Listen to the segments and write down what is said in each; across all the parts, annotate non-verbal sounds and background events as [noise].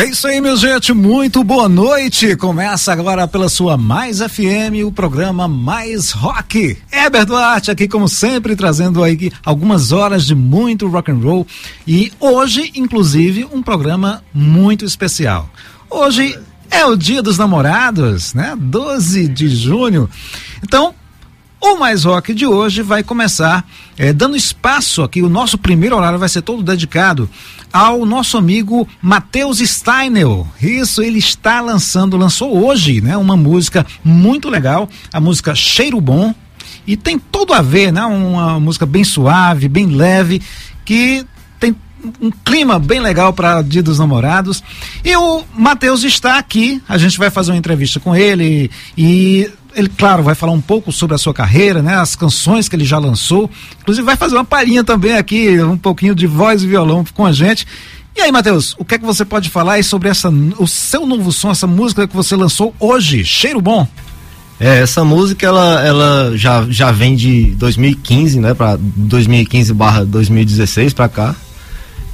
É isso aí, meu gente, muito boa noite. Começa agora pela sua Mais FM, o programa Mais Rock. Heber Duarte aqui, como sempre, trazendo aí algumas horas de muito rock and roll e hoje, inclusive, um programa muito especial. Hoje é o Dia dos Namorados, né? 12 de junho. Então, o Mais Rock de hoje vai começar é, dando espaço aqui. O nosso primeiro horário vai ser todo dedicado ao nosso amigo Matheus Steinel. Isso, ele está lançando, lançou hoje, né? Uma música muito legal, a música Cheiro Bom. E tem tudo a ver, né? Uma música bem suave, bem leve, que tem um clima bem legal para Dia dos Namorados. E o Matheus está aqui, a gente vai fazer uma entrevista com ele e ele, claro, vai falar um pouco sobre a sua carreira, né? As canções que ele já lançou. Inclusive vai fazer uma palhinha também aqui, um pouquinho de voz e violão com a gente. E aí, Matheus, o que é que você pode falar sobre essa, o seu novo som, essa música que você lançou hoje, Cheiro Bom? É, essa música ela, ela já, já vem de 2015, né, para 2015 barra 2016 para cá.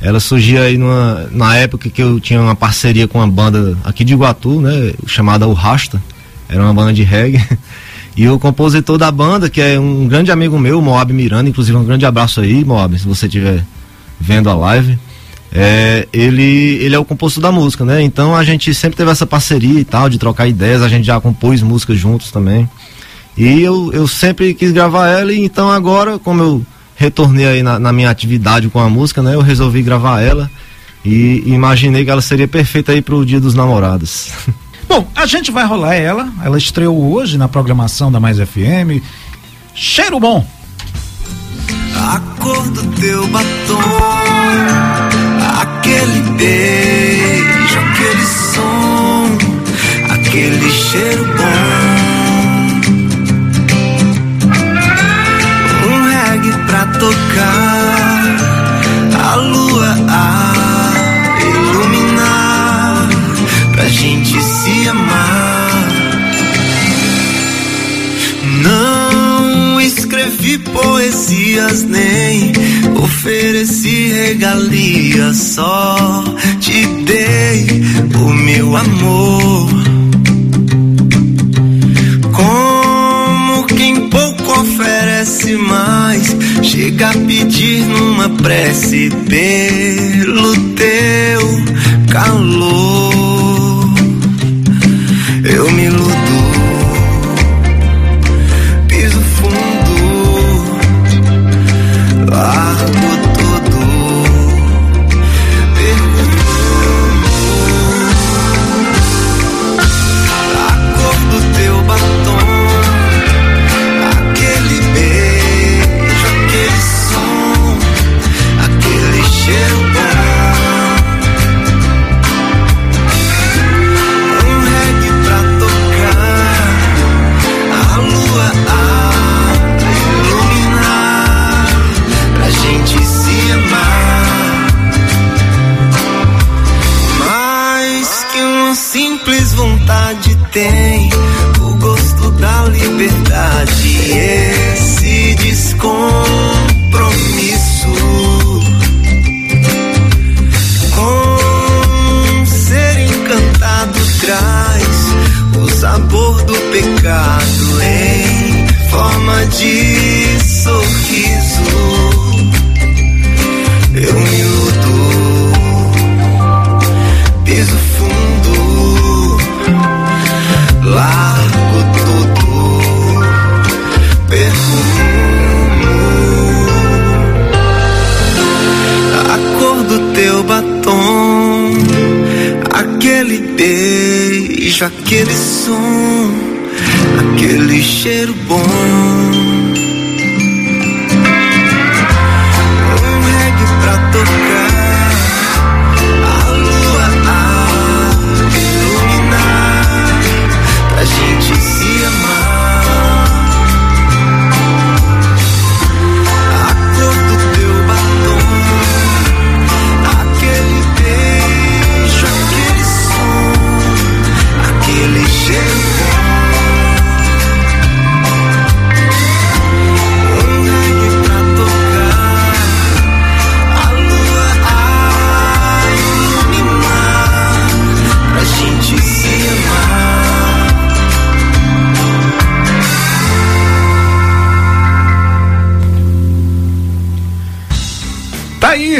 Ela surgiu aí numa, na época que eu tinha uma parceria com uma banda aqui de Iguatu, né, chamada O Rasta era uma banda de reggae. [laughs] E o compositor da banda, que é um grande amigo meu, Moab Miranda, inclusive um grande abraço aí, Moab, se você estiver vendo a live. É, ele, ele é o compositor da música, né? Então a gente sempre teve essa parceria e tal, de trocar ideias, a gente já compôs músicas juntos também. E eu, eu sempre quis gravar ela, e então agora, como eu retornei aí na, na minha atividade com a música, né? Eu resolvi gravar ela e imaginei que ela seria perfeita aí pro Dia dos Namorados. [laughs] Bom, a gente vai rolar ela. Ela estreou hoje na programação da Mais FM. Cheiro bom. A cor do teu batom, aquele beijo, aquele som, aquele cheiro bom. Um reggae pra tocar, a lua a pra gente se amar. Não escrevi poesias nem ofereci regalias, só te dei o meu amor. Como quem pouco oferece mais, chega a pedir numa prece pelo teu calor.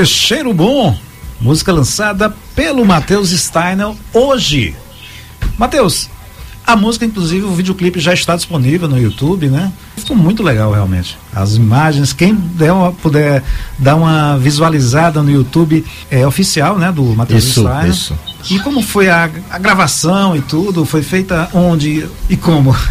Cheiro bom! Música lançada pelo Matheus Steiner hoje. Matheus, a música, inclusive, o videoclipe já está disponível no YouTube, né? Ficou muito legal, realmente. As imagens, quem der uma, puder dar uma visualizada no YouTube é oficial, né? Do Matheus Isso, Steiner. isso. E como foi a, a gravação e tudo? Foi feita onde e como? [laughs]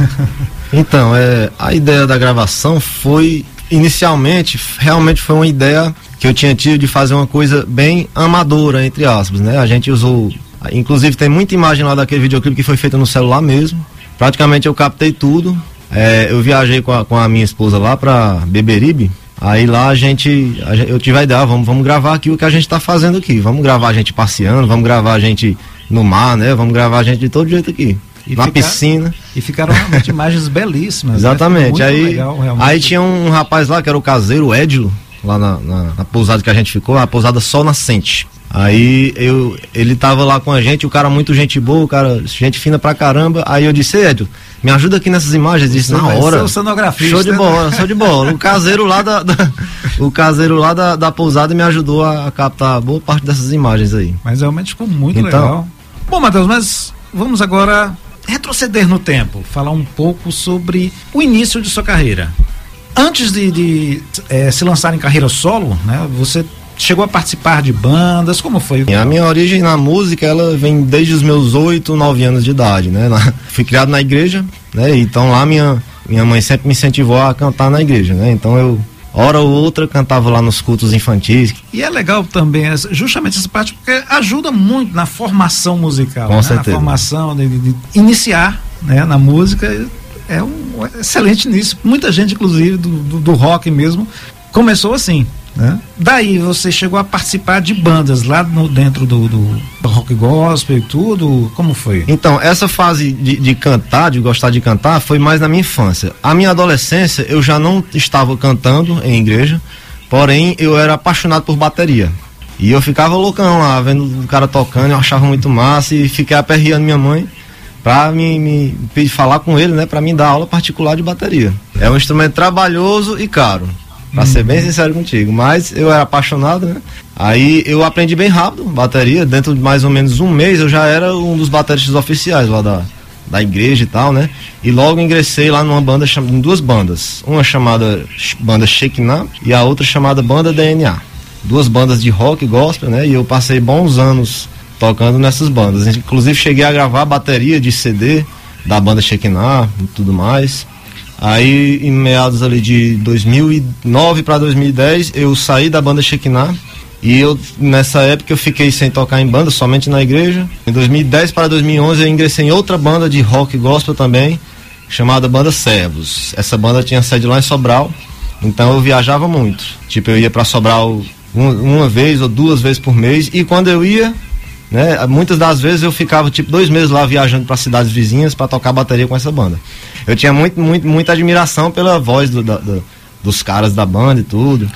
Então, é, a ideia da gravação foi, inicialmente, realmente foi uma ideia que eu tinha tido de fazer uma coisa bem amadora, entre aspas, né? A gente usou, inclusive tem muita imagem lá daquele videoclipe que foi feita no celular mesmo. Praticamente eu captei tudo. É, eu viajei com a, com a minha esposa lá pra Beberibe. Aí lá a gente, a eu tive a ideia, ah, vamos, vamos gravar aqui o que a gente tá fazendo aqui. Vamos gravar a gente passeando, vamos gravar a gente no mar, né? Vamos gravar a gente de todo jeito aqui. E na ficar- piscina. E ficaram realmente [laughs] imagens belíssimas. né? Exatamente. Muito aí, legal, aí tinha um rapaz lá que era o caseiro, o Edilo, lá na, na- na pousada que a gente ficou, a pousada Sol Nascente. Aí eu, ele tava lá com a gente, o cara muito gente boa, o cara, gente fina pra caramba. Aí eu disse, "Ei, Edilo, me ajuda aqui nessas imagens, disse na hora. ser o cenografista, Show de né? bola, show de bola. O caseiro lá da, da- o caseiro lá da, da pousada me ajudou a, a captar boa parte dessas imagens aí. Mas realmente ficou muito Então- legal. Bom, Matheus, mas vamos agora retroceder no tempo, falar um pouco sobre o início de sua carreira. Antes de, de, eh, se lançar em carreira solo, né? Você chegou a participar de bandas, como foi? A minha origem na música, ela vem desde os meus 8, 9 anos de idade, né? Na- [laughs] fui criado na igreja, né? Então lá minha, minha mãe sempre me incentivou a cantar na igreja, né? Então eu, hora ou outra, cantava lá nos cultos infantis. E é legal também justamente essa parte porque ajuda muito na formação musical, Com né? certeza. na formação de, de- de iniciar, né, na música é um excelente início. Muita gente, inclusive do, do, do rock mesmo, começou assim. Né? Daí você chegou a participar de bandas lá no, dentro do, do rock gospel e tudo. Como foi? Então, essa fase de, de cantar, de gostar de cantar, foi mais na minha infância. A minha adolescência, eu já não estava cantando em igreja, porém eu era apaixonado por bateria. E eu ficava loucão lá, vendo o cara tocando, eu achava muito massa e fiquei aperreando minha mãe pra me, me falar com ele, né, pra me dar aula particular de bateria. É um instrumento trabalhoso e caro. Pra ser bem sincero contigo, mas eu era apaixonado, né? Aí eu aprendi bem rápido bateria, dentro de mais ou menos um mês eu já era um dos bateristas oficiais lá da, da igreja e tal, né? E logo ingressei lá numa banda, em duas bandas, uma chamada banda Shekinah e a outra chamada banda DNA. Duas bandas de rock e gospel, né? E eu passei bons anos tocando nessas bandas. Inclusive cheguei a gravar bateria de CD da banda Shekinah e tudo mais. Aí, em meados ali de 2009 para 2010, eu saí da banda Shekinah e eu nessa época eu fiquei sem tocar em banda, somente na igreja. Em 2010 para 2011 eu ingressei em outra banda de rock gospel também, chamada Banda Servos. Essa banda tinha sede lá em Sobral, então eu viajava muito. Tipo, eu ia para Sobral uma vez ou duas vezes por mês e quando eu ia né? Muitas das vezes eu ficava tipo dois meses lá viajando para cidades vizinhas para tocar bateria com essa banda. Eu tinha muito, muito, muita admiração pela voz do- da- da- dos caras da banda e tudo.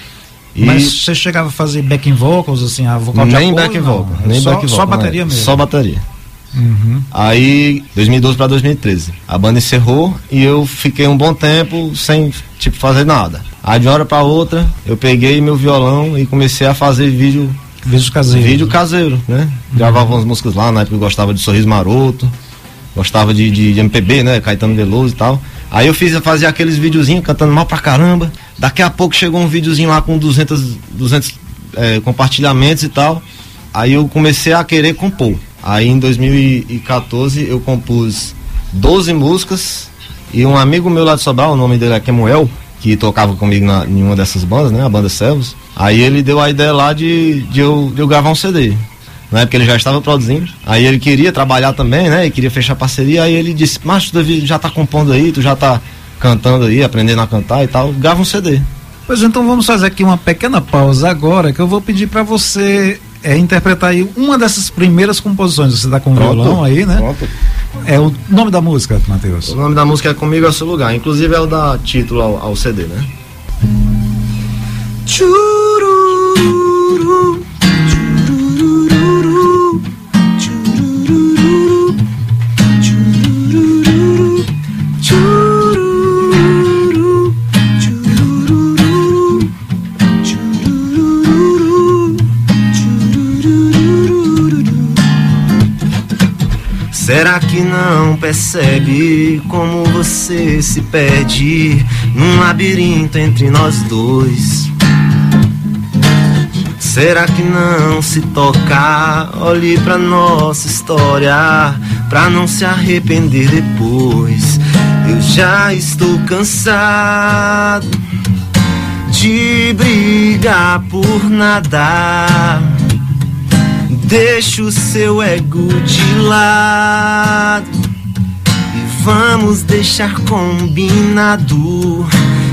E Mas você chegava a fazer backing vocals, assim, a vocal de nem apoio, back vocal, nem só, back vocal, Só não é. bateria mesmo. Só bateria. Uhum. Aí, 2012 para 2013, a banda encerrou e eu fiquei um bom tempo sem tipo fazer nada. Aí de uma hora para outra, eu peguei meu violão e comecei a fazer vídeo Vídeos caseiros. Vídeo caseiro, né? Gravava umas músicas lá, na época eu gostava de Sorriso Maroto, gostava de, de, de MPB, né? Caetano Veloso e tal. Aí eu fiz, fazia aqueles videozinhos cantando mal pra caramba. Daqui a pouco chegou um videozinho lá com 200, 200 eh, compartilhamentos e tal. Aí eu comecei a querer compor. Aí em 2014 eu compus 12 músicas e um amigo meu lá de Sobral, o nome dele é Kemuel, que tocava comigo na, em uma dessas bandas, né? A banda Servos. Aí ele deu a ideia lá de, de, eu, de eu gravar um CD. Na época ele já estava produzindo. Aí ele queria trabalhar também, né? E queria fechar parceria. Aí ele disse, mas tu Davi, já tá compondo aí, tu já tá cantando aí, aprendendo a cantar e tal, grava um CD. Pois então vamos fazer aqui uma pequena pausa agora, que eu vou pedir para você é, interpretar aí uma dessas primeiras composições. Você tá com o violão aí, né? Pronto. É o nome da música, Matheus. O nome da música é Comigo é o Seu Lugar. Inclusive é o da título ao, ao CD, né? Chururu, churururu, churururu, churururu, churururu, churururu, churururu, churururu. Será que não percebe como você se perde num labirinto entre nós dois? Será que não se tocar? Olhe pra nossa história, pra não se arrepender depois. Eu já estou cansado de brigar por nada. Deixa o seu ego de lado e vamos deixar combinado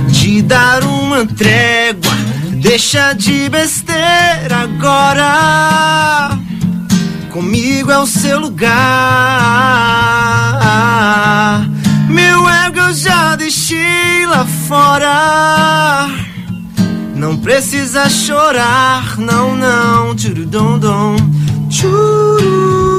de dar uma trégua. Deixa de besteira agora. Comigo é o seu lugar. Meu ego eu já deixei lá fora. Não precisa chorar, não, não. Tchururu, tchururu,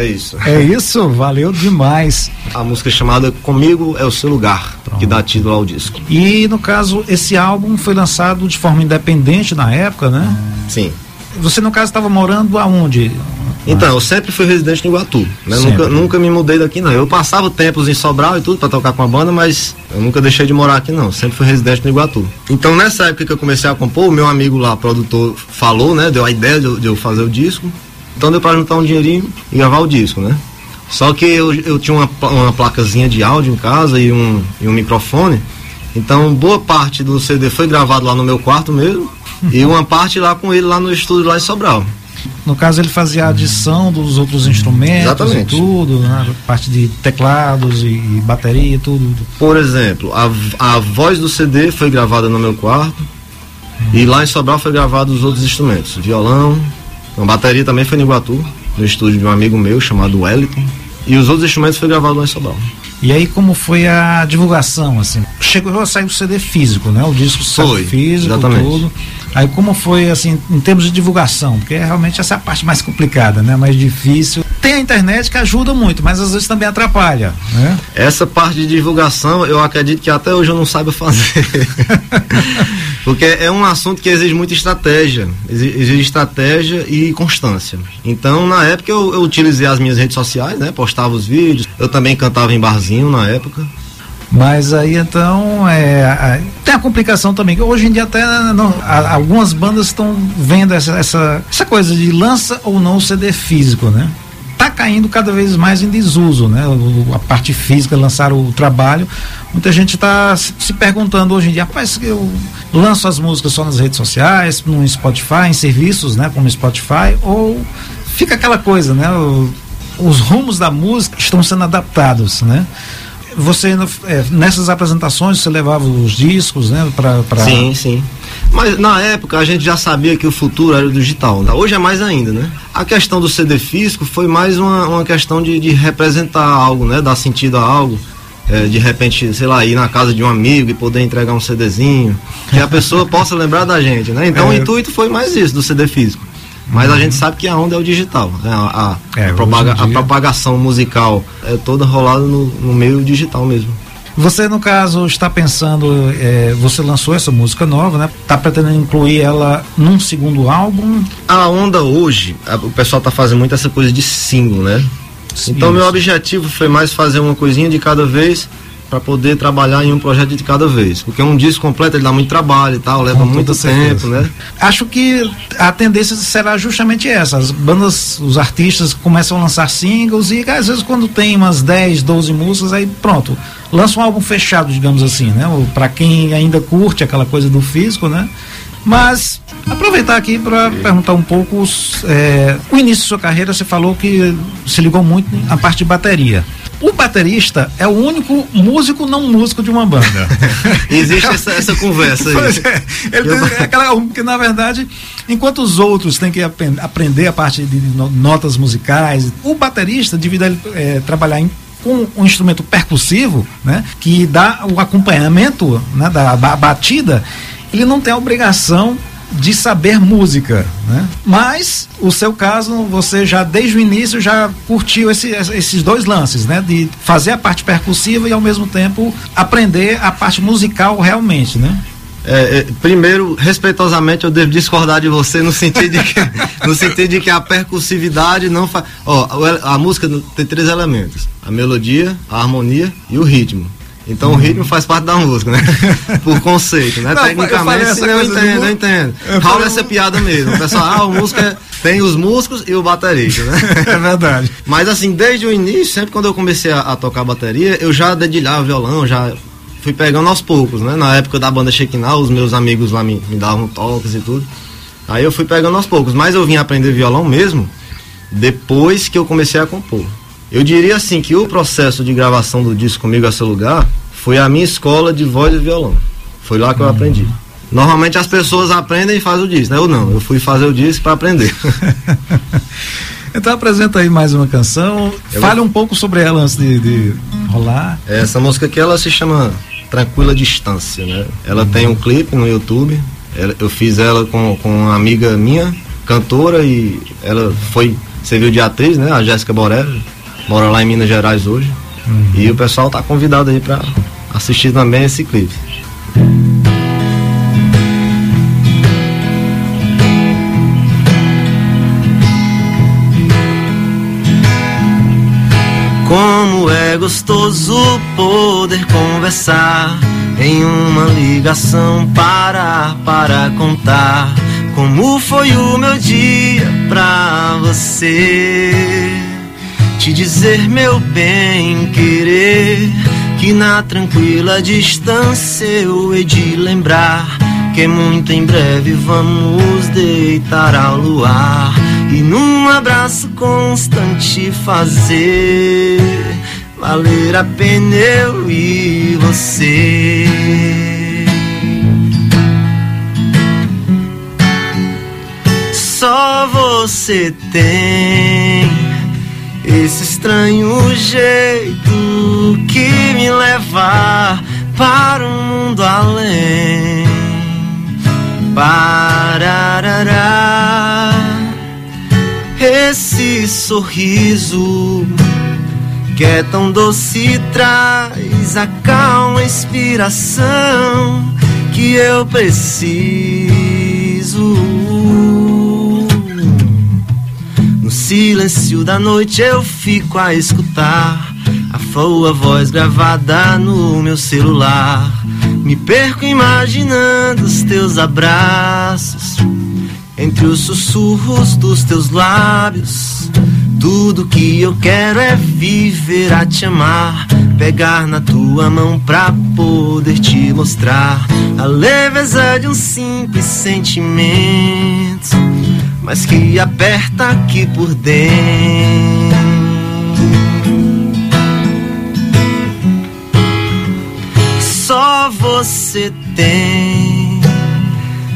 É isso. É isso, valeu demais. A música é chamada Comigo é o Seu Lugar, que dá título ao disco. E no caso, esse álbum foi lançado de forma independente na época, né? Sim. Você no caso estava morando aonde? Então, eu sempre fui residente em Iguatu. Né? Nunca, nunca me mudei daqui, não. Eu passava tempos em Sobral e tudo para tocar com a banda, mas eu nunca deixei de morar aqui, não. Sempre fui residente no Iguatu. Então, nessa época que eu comecei a compor, o meu amigo lá, produtor, falou, né? Deu a ideia de de eu fazer o disco. Então, deu para juntar um dinheirinho e gravar o disco, né? Só que eu, eu tinha uma, uma placazinha de áudio em casa e um, e um microfone. Então, boa parte do CD foi gravado lá no meu quarto mesmo. [laughs] e uma parte lá com ele lá no estúdio lá em Sobral. No caso, ele fazia a adição dos outros instrumentos Exatamente. e tudo, né? parte de teclados e, e bateria e tudo. Por exemplo, a, a voz do CD foi gravada no meu quarto. E lá em Sobral foi gravado os outros instrumentos. Violão, a bateria também foi no Iguatu, no estúdio de um amigo meu chamado Wellington. E os outros instrumentos foi gravado lá em Sobral. E aí, como foi a divulgação, assim? Chegou a sair o CD físico, né? O disco Foi, físico, exatamente. tudo. Aí, como foi, assim, em termos de divulgação? Porque realmente essa é a parte mais complicada, né? Mais difícil. Tem a internet que ajuda muito, mas às vezes também atrapalha, né? Essa parte de divulgação, eu acredito que até hoje eu não saiba fazer. [laughs] Porque é um assunto que exige muita estratégia. Exi- Exige estratégia e constância. Então, na época, eu, eu utilizei as minhas redes sociais, né? Postava os vídeos. Eu também cantava em barzinho na época. Mas aí então é, tem a complicação também, que hoje em dia até não- algumas bandas estão vendo essa, essa, essa coisa de lança ou não o CD físico, né? Tá caindo cada vez mais em desuso, né? O- a parte física, lançar o trabalho. Muita gente está se, se perguntando hoje em dia, rapaz, eu lanço as músicas só nas redes sociais, no Spotify, em serviços, né? Como Spotify, ou fica aquela coisa, né? O- os rumos da música estão sendo adaptados, né? Você é, nessas apresentações você levava os discos, né, para para Sim, sim. Mas na época a gente já sabia que o futuro era o digital. né? Hoje é mais ainda, né? A questão do CD físico foi mais uma, uma questão de, de representar algo, né? Dar sentido a algo. É, de repente, sei lá, ir na casa de um amigo e poder entregar um CDzinho. Que a pessoa possa lembrar da gente, né? Então É. o intuito foi mais isso, do CD físico. Mas a gente sabe que a onda é o digital. Né? A, a- É, a propaga- em a dia- propagação musical é toda rolada no, no meio digital mesmo. Você no caso está pensando, é, você lançou essa música nova, né? Tá pretendendo incluir ela num segundo álbum? A onda hoje, a- o pessoal tá fazendo muito essa coisa de single, né? Então meu Isso. objetivo foi mais fazer uma coisinha de cada vez para poder trabalhar em um projeto de cada vez, porque um disco completo ele dá muito trabalho e tal, leva Com muito tempo, né? Acho que a tendência será justamente essa. As bandas, os artistas começam a lançar singles e às vezes quando tem umas 10, 12 músicas, aí pronto, lança um álbum fechado, digamos assim, né? Para quem ainda curte aquela coisa do físico, né? Mas aproveitar aqui para perguntar um pouco é, o início da sua carreira. Você falou que se ligou muito na parte de bateria. O baterista é o único músico não músico de uma banda. [laughs] Existe essa, essa conversa aí. Pois é, ele Eu- tem [laughs] aquela, porque na verdade, enquanto os outros têm que apen- aprender a parte de no- notas musicais, o baterista, devido a ele eh, trabalhar em- com um instrumento percussivo, né, que dá o acompanhamento né, da ba- batida, ele não tem a obrigação de saber música, né? Mas o seu caso, você já desde o início já curtiu esse- esses dois lances, né? De fazer a parte percussiva e ao mesmo tempo aprender a parte musical realmente, né? É, é, primeiro, respeitosamente, eu devo discordar de você no sentido de que, [laughs] no sentido de que a percussividade não faz. Ó, ele- a música tem três elementos: a melodia, a harmonia e o ritmo. Então o ritmo faz parte da música, né? [laughs] Por conceito, né? Não, Tecnicamente, sim, eu entendo, eu entendo. Eu Rola falei essa piada mesmo. O pessoal, ah, o músico é- tem os músicos e o baterista, né? [laughs] É verdade. Mas assim, desde o início, sempre quando eu comecei a, a tocar bateria, eu já dedilhava violão, já fui pegando aos poucos, né? Na época da banda Shekinah, os meus amigos lá me, me davam toques e tudo. Aí eu fui pegando aos poucos, mas eu vim aprender violão mesmo depois que eu comecei a compor. Eu diria assim que o processo de gravação do disco Comigo a Seu Lugar foi a minha escola de voz e violão. Foi lá que eu aprendi. Normalmente as pessoas aprendem e fazem o disco, né? Eu não, eu fui fazer o disco para aprender. [laughs] Então apresenta aí mais uma canção. Eu Fale um pouco sobre ela antes de, de rolar. Essa música aqui ela se chama Tranquila Distância, né? Ela tem um clipe no YouTube. Ela- eu fiz ela com, com uma amiga minha, cantora, e ela foi serviu de atriz, né? A Jéssica Borelli. Mora lá em Minas Gerais hoje. E o pessoal tá convidado aí pra assistir também esse clipe. Como é gostoso poder conversar em uma ligação, parar para contar como foi o meu dia pra você. Te dizer, meu bem querer, que na tranquila distância eu hei de lembrar que muito em breve vamos deitar ao luar e num abraço constante fazer valer a pena eu e você. Só você tem esse estranho jeito que me leva para um mundo além. Pararará, esse sorriso que é tão doce traz a calma inspiração que eu preciso. Silêncio da noite eu fico a escutar a sua voz gravada no meu celular. Me perco imaginando os teus abraços entre os sussurros dos teus lábios. Tudo que eu quero é viver a te amar, pegar na tua mão pra poder te mostrar a leveza de um simples sentimento, mas que aperta aqui por dentro. Só você tem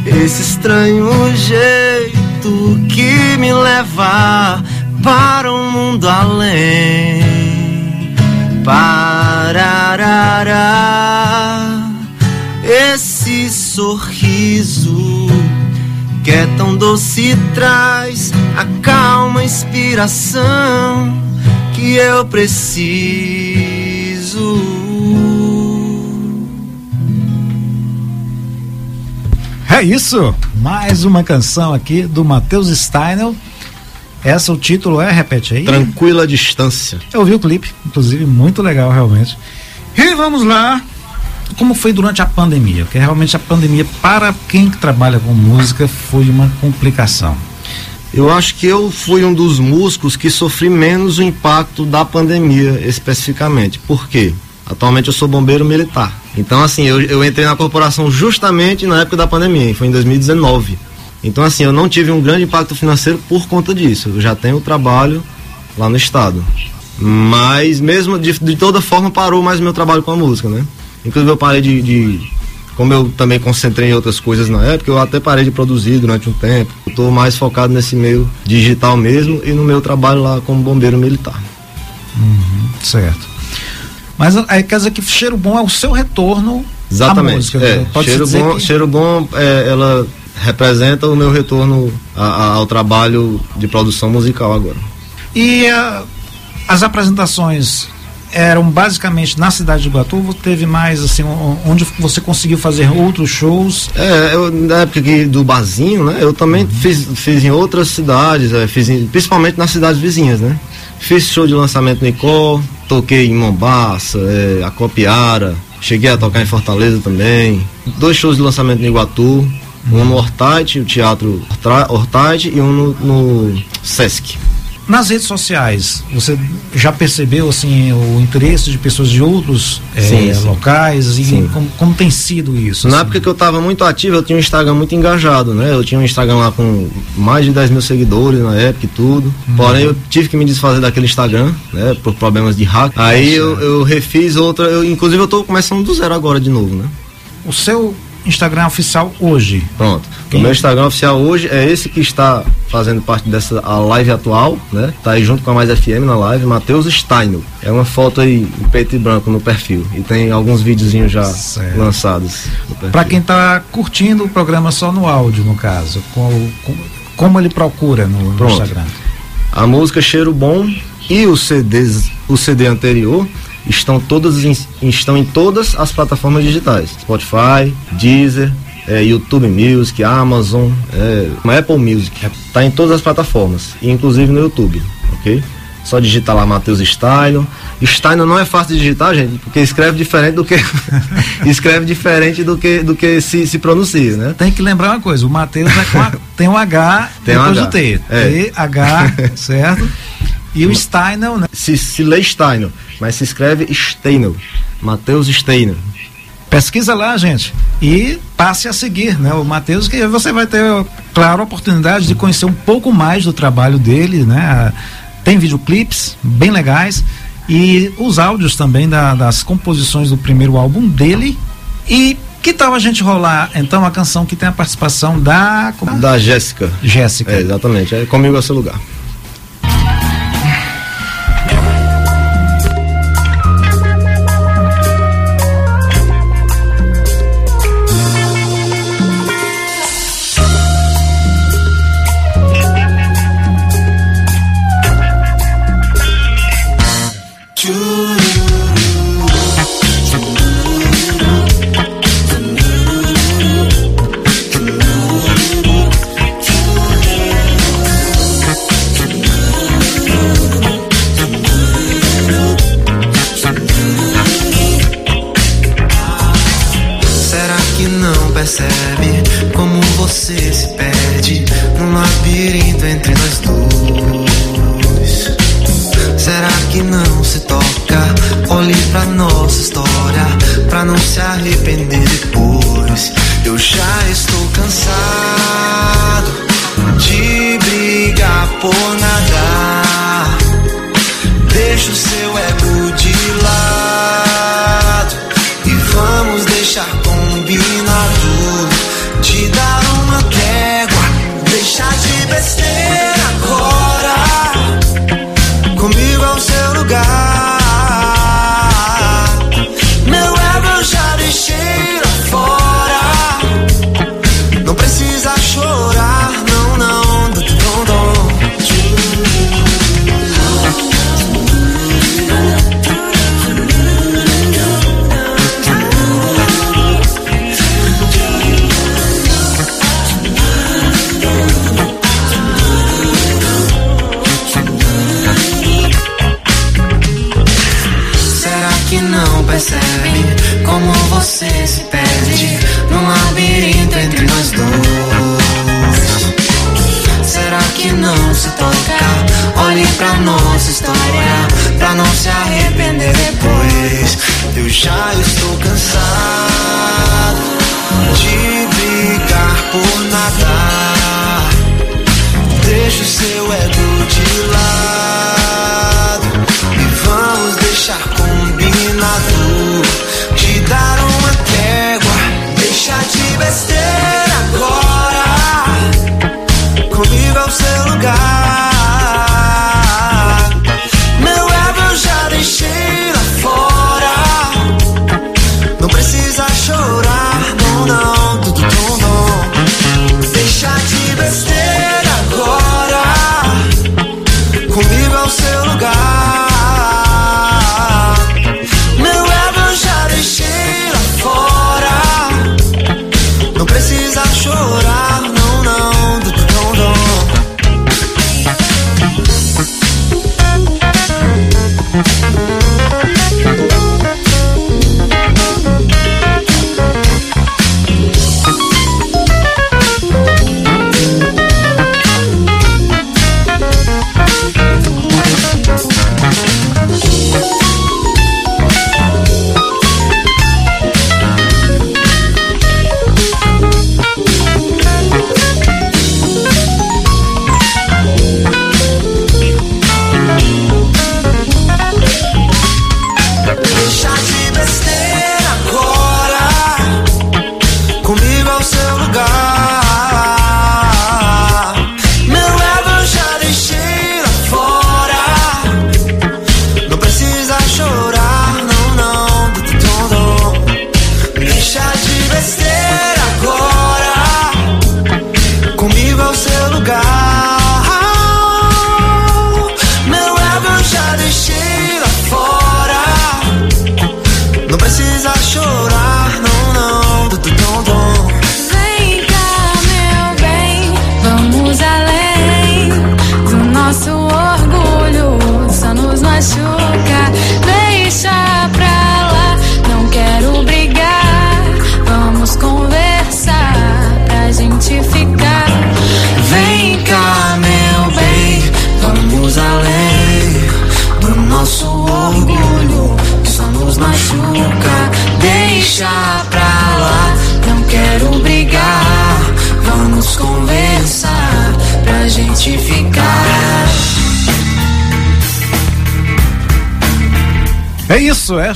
esse estranho jeito que me leva para um mundo além. Pararará, esse sorriso que é tão doce traz a calma inspiração que eu preciso. É isso. Mais uma canção aqui do Matheus Steiner. Essa o título é, repete aí. Tranquila distância. Eu vi o clipe, inclusive muito legal realmente. E vamos lá. Como foi durante a pandemia? Porque realmente a pandemia para quem trabalha com música foi uma complicação. Eu acho que eu fui um dos músicos que sofri menos o impacto da pandemia, especificamente. Por quê? Atualmente eu sou bombeiro militar. Então, assim, eu, eu entrei na corporação justamente na época da pandemia, foi em 2019. Então, assim, eu não tive um grande impacto financeiro por conta disso. Eu já tenho trabalho lá no estado. Mas, mesmo de, de toda forma, parou mais o meu trabalho com a música, né? Inclusive, eu parei de, de como eu também concentrei em outras coisas na época, eu até parei de produzir durante um tempo. Tô mais focado nesse meio digital mesmo e no meu trabalho lá como bombeiro militar. Certo. Mas aí quer dizer que cheiro bom é o seu retorno Exatamente. música, é, pode-se cheiro dizer bom, que- cheiro bom é, ela representa o meu retorno a- a- ao trabalho de produção musical agora. E ah, as apresentações eram basicamente na cidade de Iguatu, teve mais assim, onde você conseguiu fazer outros shows? É, eu, na época do barzinho, né? Eu também fiz, fiz em outras cidades, é, fiz em- principalmente nas cidades vizinhas, né? Fiz show de lançamento no Icó, toquei em Mombaça, é, Acopiara, cheguei a tocar em Fortaleza também. Dois shows de lançamento no Iguatu, um no Hortate, o Teatro Hortate e um no, no Sesc. Nas redes sociais, você já percebeu assim o interesse de pessoas de outros eh, Sim, sim. locais e Sim. como, como tem sido isso? Na assim? época que eu estava muito ativo, eu tinha um Instagram muito engajado, né? Eu tinha um Instagram lá com mais de 10 mil seguidores na época e tudo. Porém, eu tive que me desfazer daquele Instagram, né? Por problemas de hack. Aí eu, eu refiz outra, eu, inclusive eu tô começando do zero agora de novo, né? O seu Instagram oficial hoje, Pronto. Quem- O meu Instagram oficial hoje é esse que está fazendo parte dessa a live atual, né? Tá aí junto com a Mais FM na live, Matheus Steino. É uma foto aí em preto e branco no perfil. E tem alguns videozinhos já Certo. lançados. para quem está curtindo o programa só no áudio, no caso, com- com- como ele procura no, no. Instagram? A música Cheiro Bom e o CDs, o CD anterior estão todas em, estão em todas as plataformas digitais. Spotify, Deezer, é, YouTube Music, Amazon, é, Apple Music. Tá em todas as plataformas, inclusive no YouTube, ok? Só digitar lá Matheus Steino. Steino não é fácil de digitar, gente, porque escreve diferente do que [laughs] escreve diferente do que do que se, se pronuncia, né? Tem que lembrar uma coisa, o Matheus é tem um H Tem um depois H. do T. É. T, H, certo? [laughs] E o Steiner, né? Se, se lê Steino, mas se escreve Steino. Matheus Steino. Pesquisa lá, gente. E passe a seguir, né? O Matheus, que você vai ter, claro, a oportunidade de conhecer um pouco mais do trabalho dele, né? Tem videoclipes bem legais e os áudios também da- das composições do primeiro álbum dele. E que tal a gente rolar então a canção que tem a participação da, como- Da Jéssica. Jéssica? É, exatamente. É comigo é seu lugar.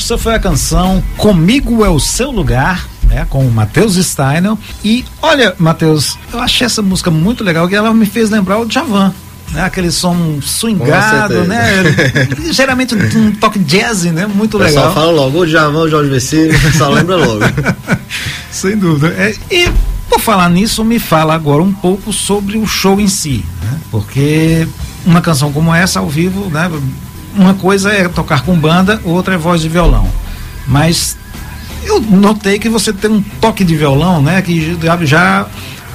Essa foi a canção Comigo é o Seu Lugar, né, com o Matheus Steiner. E olha, Matheus, eu achei essa música muito legal, que ela me fez lembrar o Djavan. Né, aquele som swingado, né? [laughs] Geralmente um, toque jazz, né? Muito O pessoal legal. fala logo, o Djavan, o Jorge Vecino, o pessoal lembra logo. [laughs] Sem dúvida. É, e por falar nisso, me fala agora um pouco sobre o show em si, né? Porque uma canção como essa ao vivo, né? Uma coisa é tocar com banda, outra é voz de violão. Mas eu notei que você tem um toque de violão, né? Que já, já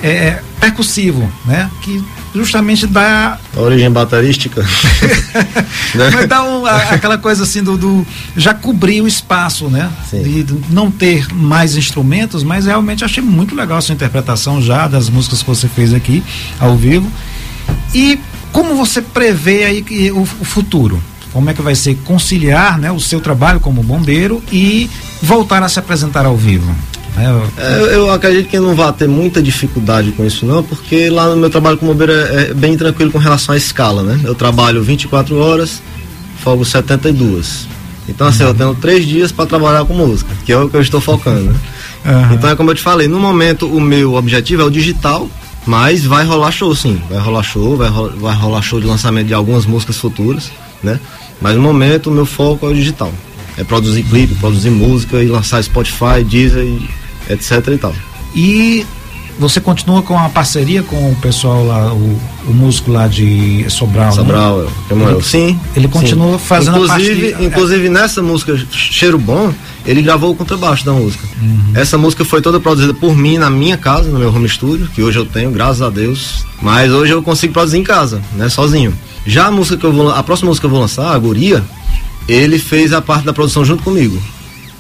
é percussivo, né? Que justamente dá A origem baterística. [laughs] Mas dá um- a- aquela coisa assim do, do- já cobrir o espaço, né? Sim. De, de não ter mais instrumentos, mas realmente achei muito legal a sua interpretação já das músicas que você fez aqui ao vivo. E como você prevê aí que o, o futuro? Como é que vai ser conciliar, né, o seu trabalho como bombeiro e voltar a se apresentar ao vivo? né? É, eu, eu acredito que não vai ter muita dificuldade com isso não, porque lá no meu trabalho como bombeiro é, é bem tranquilo com relação à escala, né? Eu trabalho 24 horas, folgo 72. Então assim, eu tenho três dias para trabalhar com música, que é o que eu estou focando, né? Aham. Então é como eu te falei, no momento o meu objetivo é o digital, mas vai rolar show sim, vai rolar show, vai, ro- vai rolar show de lançamento de algumas músicas futuras, né? Mas no momento o meu foco é o digital. É produzir clipe, produzir música e lançar Spotify, Deezer etc e tal. E você continua com a parceria com o pessoal lá, o, o músico lá de Sobral, né? Sobral, Samuel. Sim. Ele continua sim. fazendo a inclusive, parte de- inclusive nessa música Cheiro Bom, ele gravou o contrabaixo da música. Uhum. Essa música foi toda produzida por mim na minha casa, no meu home studio, que hoje eu tenho, graças a Deus. Mas hoje eu consigo produzir em casa, né, sozinho. Já a música que eu vou, a próxima música que eu vou lançar, a Guria, ele fez a parte da produção junto comigo.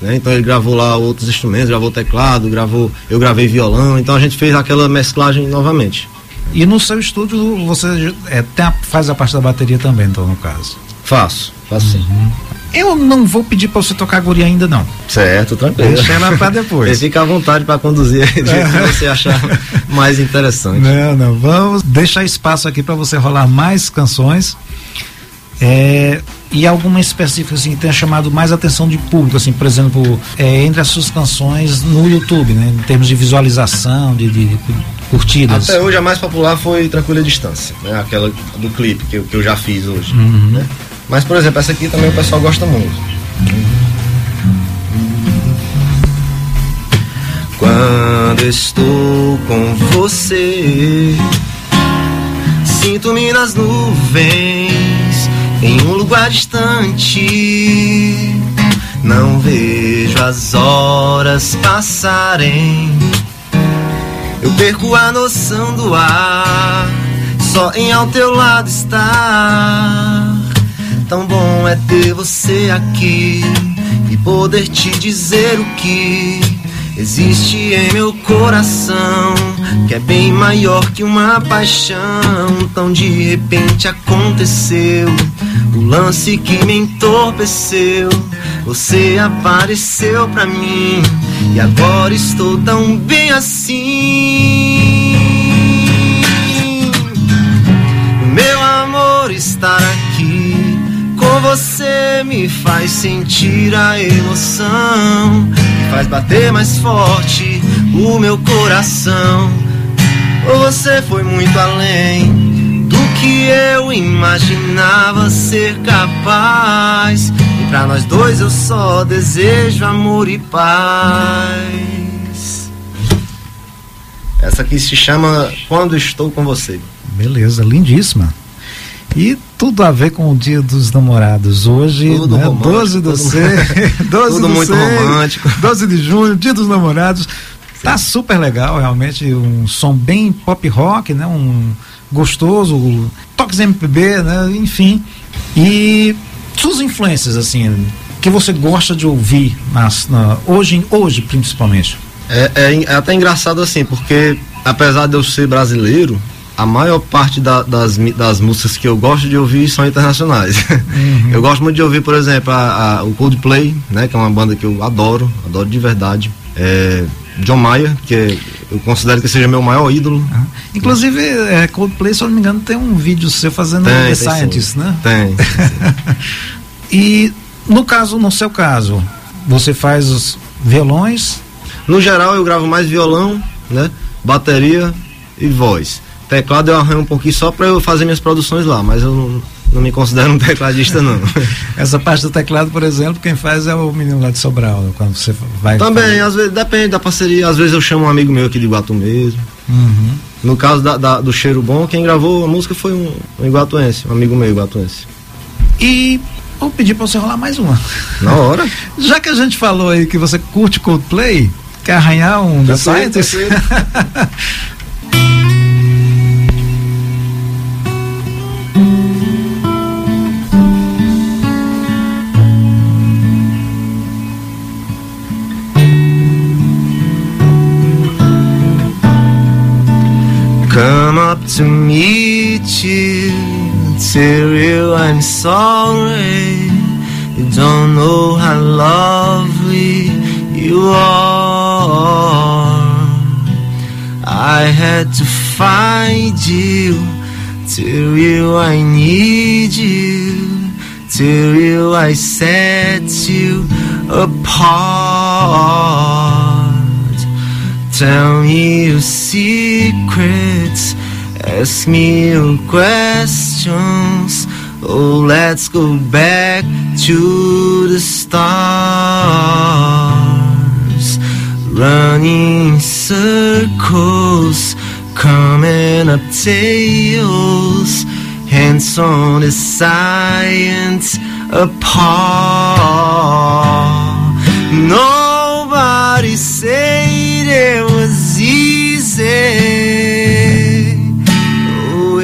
Né? Então ele gravou lá outros instrumentos, gravou teclado, gravou, eu gravei violão, então a gente fez aquela mesclagem novamente. E no seu estúdio você é, a- faz a parte da bateria também, então, no caso. Faço, faço sim. Eu não vou pedir pra você tocar guria ainda, não. Certo, tranquilo. Deixa ela pra depois. [laughs] Você fica à vontade para conduzir do jeito que [laughs] você achar mais interessante. Não, não. Vamos deixar espaço aqui para você rolar mais canções. É, e alguma específica assim, que tenha chamado mais atenção de público, assim, por exemplo, é, entre as suas canções no YouTube, né? Em termos de visualização, de, de curtidas. Até hoje a mais popular foi Tranquila Distância, né? Aquela do clipe que eu, que eu já fiz hoje. né? Mas, por exemplo, essa aqui também o pessoal gosta muito. Quando estou com você, sinto-me nas nuvens, em um lugar distante. Não vejo as horas passarem. Eu perco a noção do ar, só em ao teu lado estar. Tão bom é ter você aqui e poder te dizer o que existe em meu coração, que é bem maior que uma paixão. Tão de repente aconteceu o lance que me entorpeceu. Você apareceu pra mim e agora estou tão bem assim. Meu amor estar aqui com você me faz sentir a emoção, faz bater mais forte o meu coração. Você foi muito além do que eu imaginava ser capaz. E pra nós dois eu só desejo amor e paz. Essa aqui se chama Quando Estou com Você. Beleza, lindíssima. E tudo a ver com o Dia dos Namorados. Hoje, Tudo né, romântico, 12 do tudo- 6, 12 [laughs] tudo do muito 6, romântico. 12 de junho, Dia dos Namorados. Tá super legal, realmente, um som bem pop rock, né? Um gostoso, toques MPB, né? Enfim. E suas influências, assim, que você gosta de ouvir nas, na- hoje, hoje principalmente. É, é é até engraçado assim, porque apesar de eu ser brasileiro, a maior parte da- das, das músicas que eu gosto de ouvir são internacionais. [laughs] Eu gosto muito de ouvir, por exemplo, a- a- o Coldplay, né, que é uma banda que eu adoro, adoro de verdade. É, John Mayer, que é- eu considero que seja meu maior ídolo. Ah, Inclusive, é, Coldplay, se eu não me engano, tem um vídeo seu fazendo Tem, The. Scientist, né? Tem. [laughs] E no caso, no seu caso, você faz os violões, No geral, eu gravo mais violão, né, bateria e voz. Teclado eu arranho um pouquinho só para eu fazer minhas produções lá, mas eu não, não me considero um [laughs] tecladista não. essa parte do teclado, por exemplo, quem faz é o menino lá de Sobral, quando você vai. Também, às vezes, depende da parceria. Às vezes eu chamo um amigo meu aqui de Iguatu mesmo. Uhum. No caso da, da- do Cheiro Bom, quem gravou a música foi um, um iguatuense, um amigo meu iguatuense. E vou pedir para você rolar mais uma. Na hora. [laughs] Já que a gente falou aí que você curte Coldplay, quer arranhar um The Perfeito, Scientist? [laughs] up to meet you, tell you I'm sorry. You don't know how lovely you are. I had to find you, tell you I need you, tell you I set you apart. Tell me your secrets, ask me your questions. Oh, let's go back to the stars. Running circles, coming up tails, hands on the science apart. Nobody said it was easy.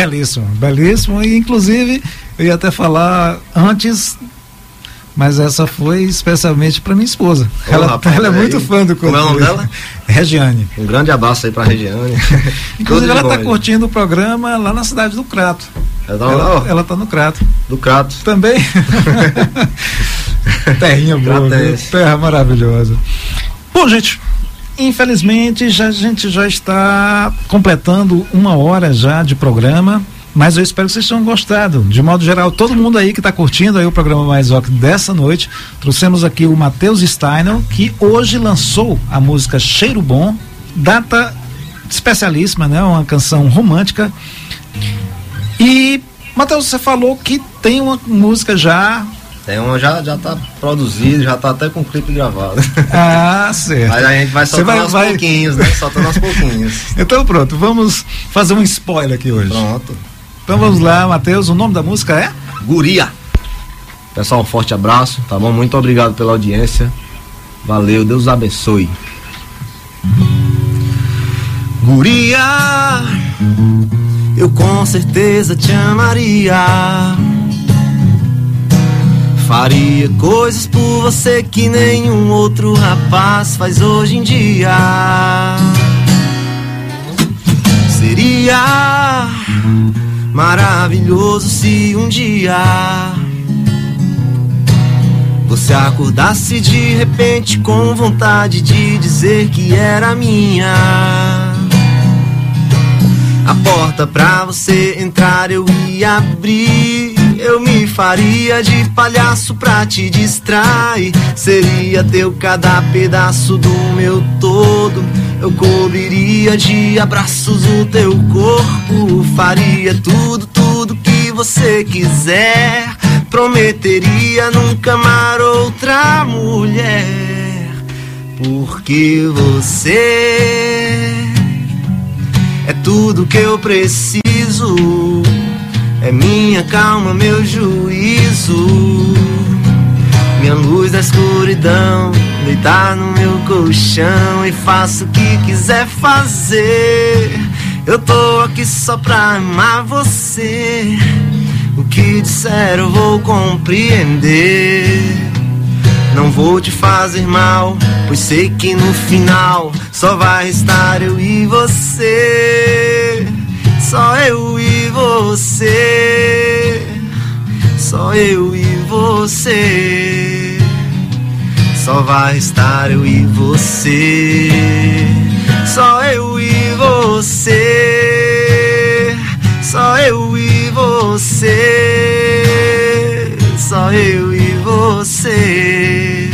Belíssimo, belíssimo. E inclusive, eu ia até falar antes, mas essa foi especialmente para minha esposa. Ô, ela, rapaz, ela é aí. muito fã do Como é o nome dela? Regiane. Um grande abraço aí pra Regiane. [laughs] Inclusive, ela está curtindo o programa lá na cidade do Crato. Ela tá lá, Ela, ela tá no Crato. do Crato. Também. [laughs] Terrinha boa, viu? Cratense. terra maravilhosa. Bom, gente, infelizmente já, a gente já está completando uma hora já de programa. Mas eu espero que vocês tenham gostado. De modo geral, todo mundo aí que está curtindo aí o programa Mais Rock dessa noite, trouxemos aqui o Matheus Steiner, que hoje lançou a música Cheiro Bom, data especialíssima, né? Uma canção romântica. E Matheus, você falou que tem uma música já tem uma já, já tá produzido, já tá até com o clipe gravado. Ah, certo. Mas a gente vai soltando vai, aos vai... pouquinhos, né? Soltando aos pouquinhos. [laughs] Então pronto, vamos fazer um spoiler aqui hoje. Pronto. Então vamos lá, Matheus. O nome da música é? Guria. Pessoal, um forte abraço, tá bom? Muito obrigado pela audiência. Valeu, Deus abençoe. Guria, eu com certeza te amaria Faria coisas por você que nenhum outro rapaz faz hoje em dia. Seria maravilhoso se um dia você acordasse de repente com vontade de dizer que era minha. A porta pra você entrar eu ia abrir eu me faria de palhaço pra te distrair. Seria teu cada pedaço do meu todo. Eu cobriria de abraços o teu corpo. Faria tudo, tudo que você quiser. Prometeria nunca amar outra mulher. Porque você é tudo que eu preciso é minha calma, meu juízo. Minha luz da escuridão. Deitar no meu colchão e faço o que quiser fazer. Eu tô aqui só pra amar você. O que disser eu vou compreender. Não vou te fazer mal, pois sei que no final só vai estar eu e você. Só eu e você. Só eu e você. Só vai estar eu e você. Só eu e você. Só eu e você. Só eu e você.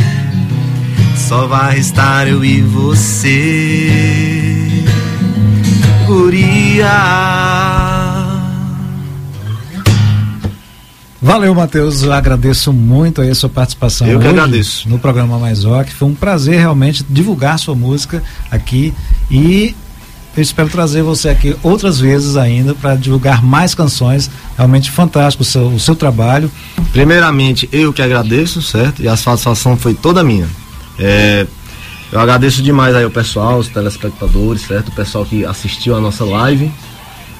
Só vai estar eu e você guria. Valeu, Matheus. Agradeço muito aí a sua participação. Eu que agradeço. No programa Mais Rock. Foi um prazer realmente divulgar sua música aqui e eu espero trazer você aqui outras vezes ainda para divulgar mais canções. Realmente fantástico o seu, o seu trabalho. Primeiramente, eu que agradeço, certo? E a satisfação foi toda minha. É, eu agradeço demais aí o pessoal, os telespectadores, certo? O pessoal que assistiu a nossa live.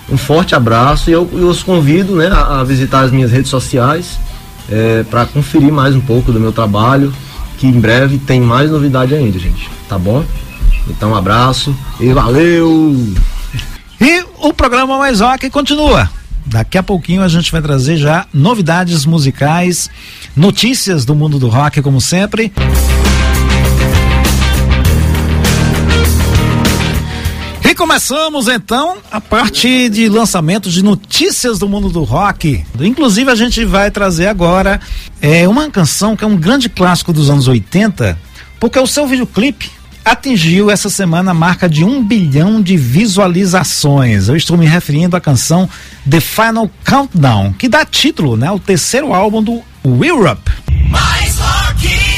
Um forte abraço e eu, eu os convido né, a, a, visitar as minhas redes sociais é, para conferir mais um pouco do meu trabalho, que em breve tem mais novidade ainda, gente. Tá bom? Então um abraço e valeu! E o programa Mais Rock continua. Daqui a pouquinho a gente vai trazer já novidades musicais, notícias do mundo do rock, como sempre. Começamos então a parte de lançamento de notícias do mundo do rock. Inclusive a gente vai trazer agora é, uma canção que é um grande clássico dos anos 80, porque o seu videoclipe atingiu essa semana a marca de um bilhão de visualizações. Eu estou me referindo à canção The Final Countdown, que dá título né, ao terceiro álbum do Europe. Mais rock!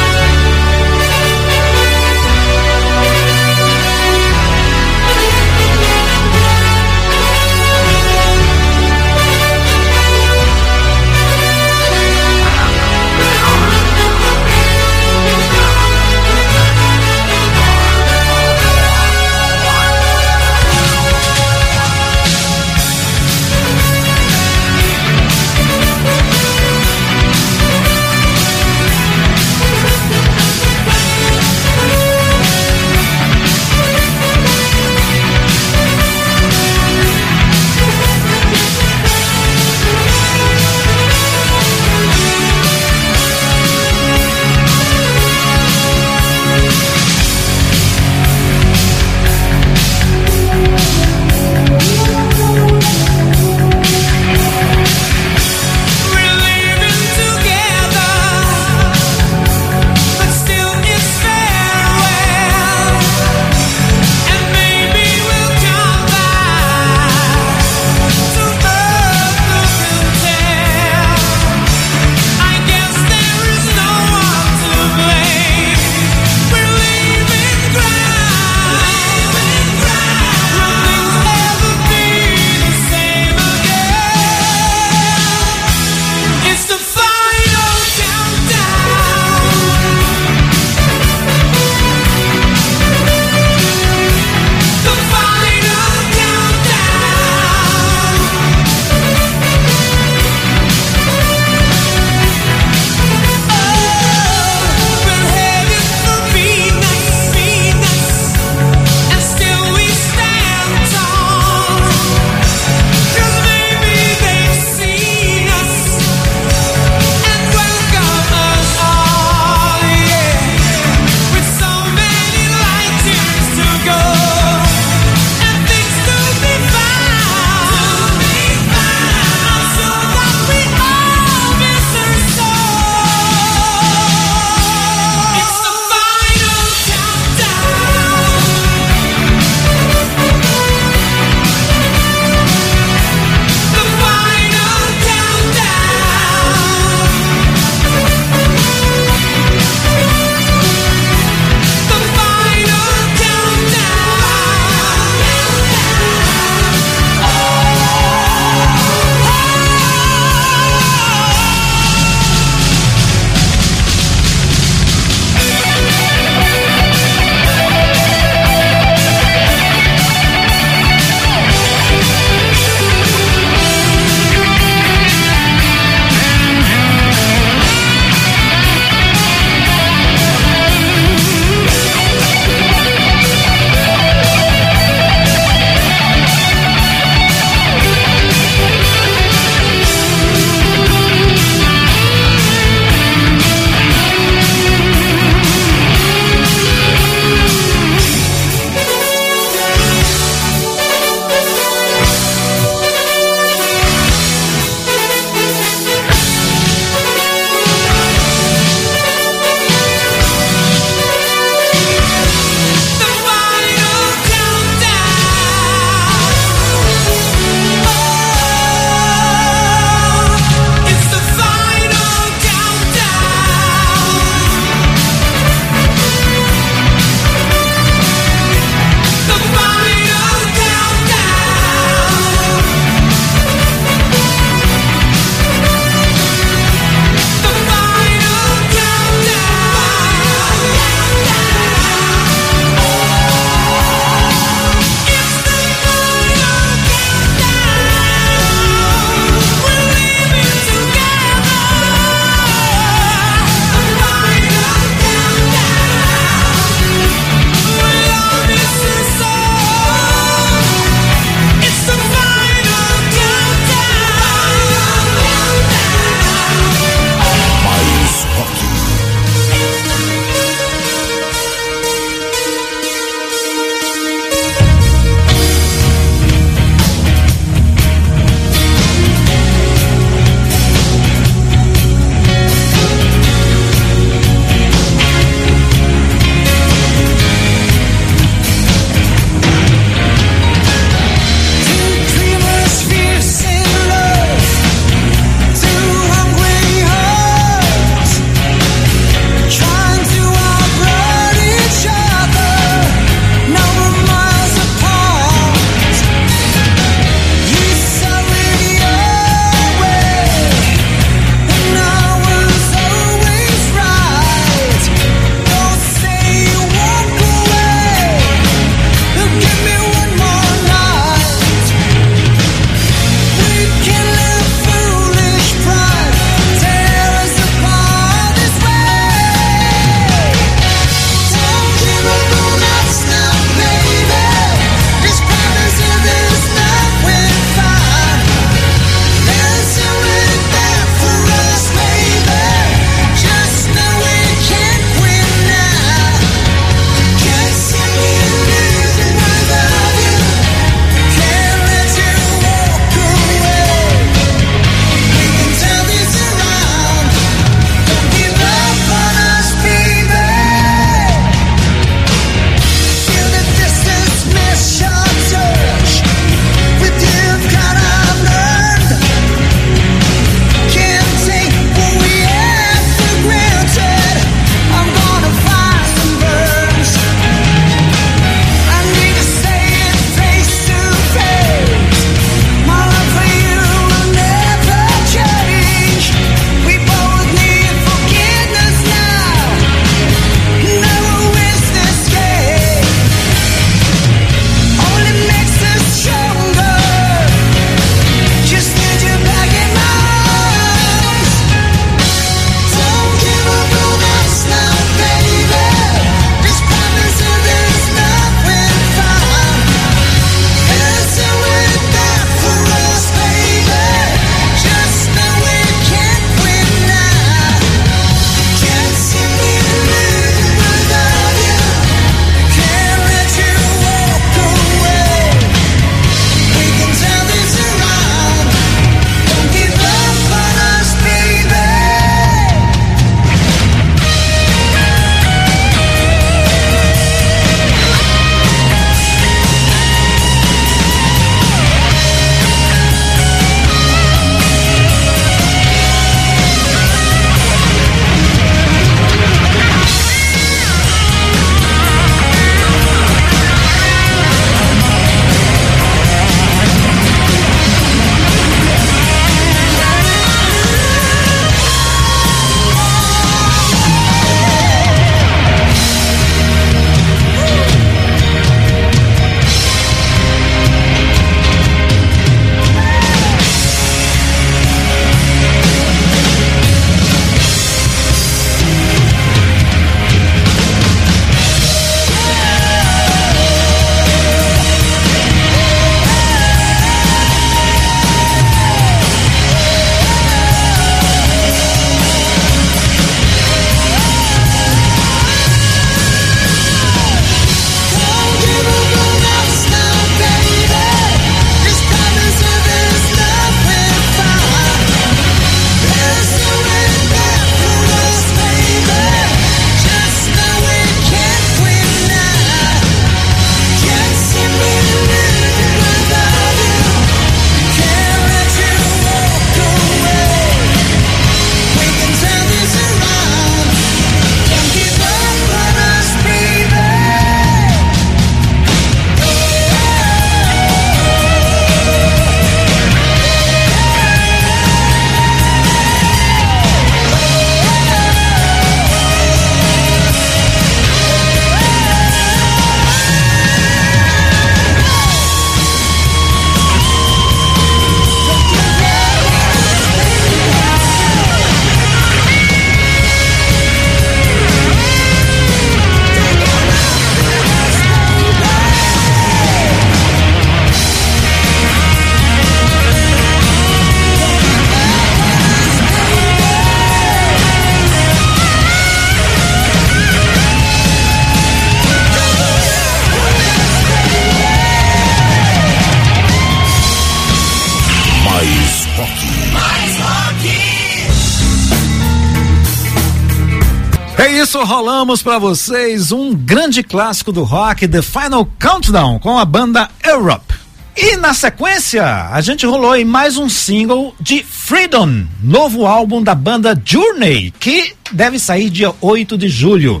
Rolamos para vocês um grande clássico do rock, The Final Countdown, com a banda Europe. E na sequência, a gente rolou em mais um single de Freedom, novo álbum da banda Journey, que deve sair dia 8 de julho.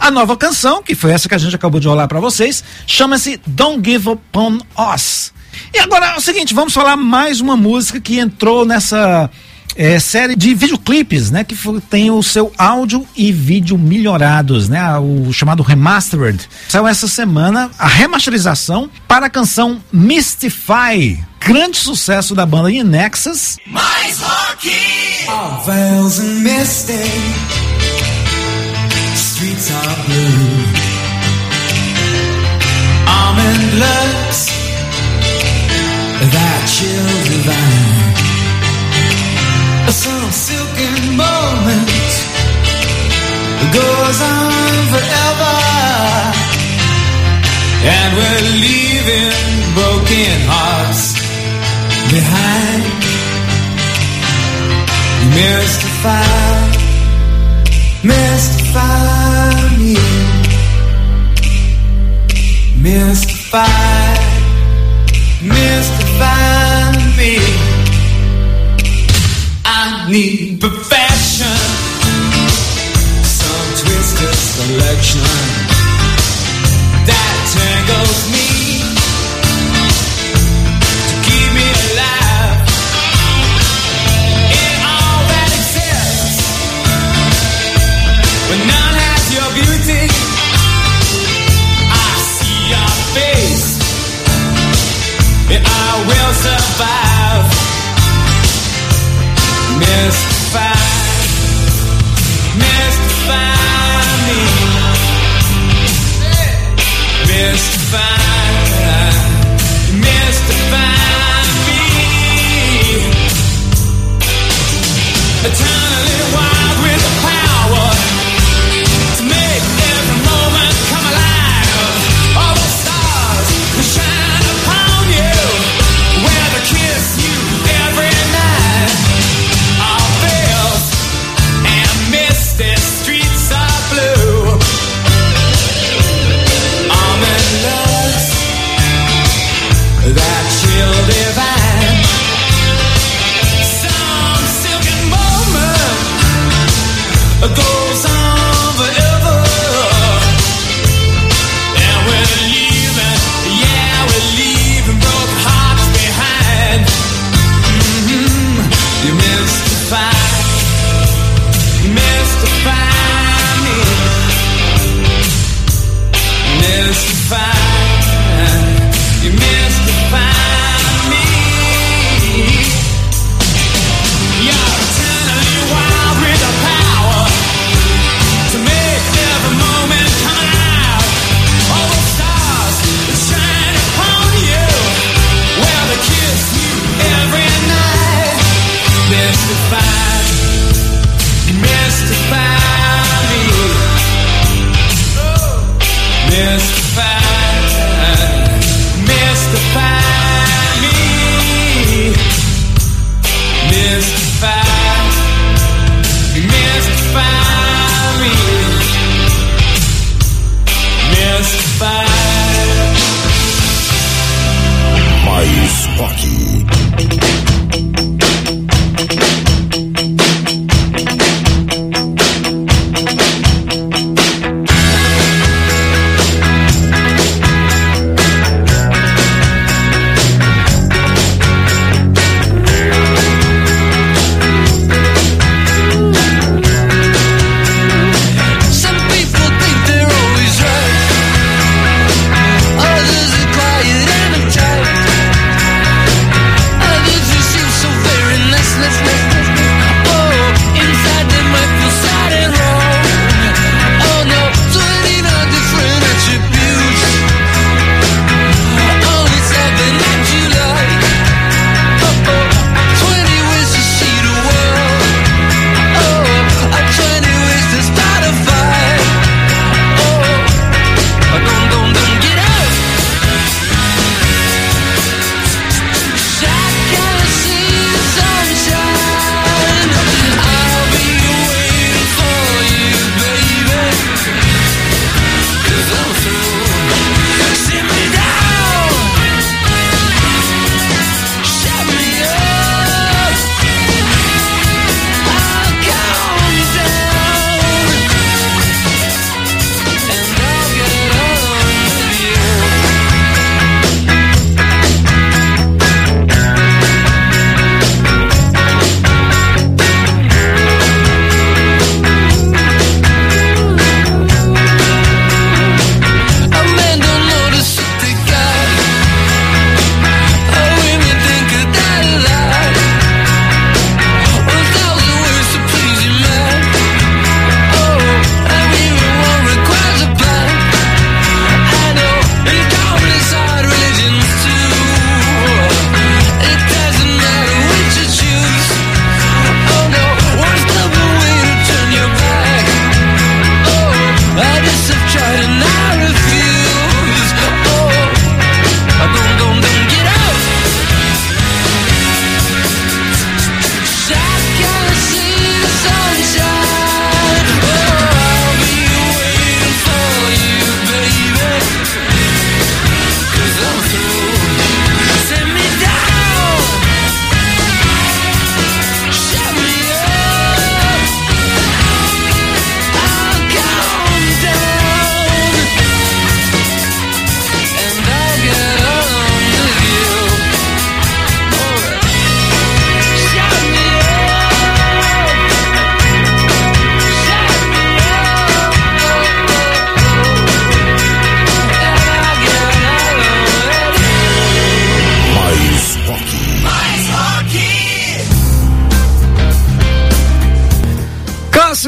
A nova canção, que foi essa que a gente acabou de rolar para vocês, chama-se Don't Give Up On Us. E agora é o seguinte, vamos falar mais uma música que entrou nessa é, série de videoclipes, né? Que foi, tem o seu áudio e vídeo melhorados, né? O chamado Remastered. Saiu essa semana a remasterização para a canção Mystify. Grande sucesso da banda In Nexus. Mais rock! All veils and misty Streets are blue Almond looks That chill divine some silken moment goes on forever, and we're leaving broken hearts behind. Mystify, mystify me, mystify, mystify need perfection. Some twisted selection mystify, goes on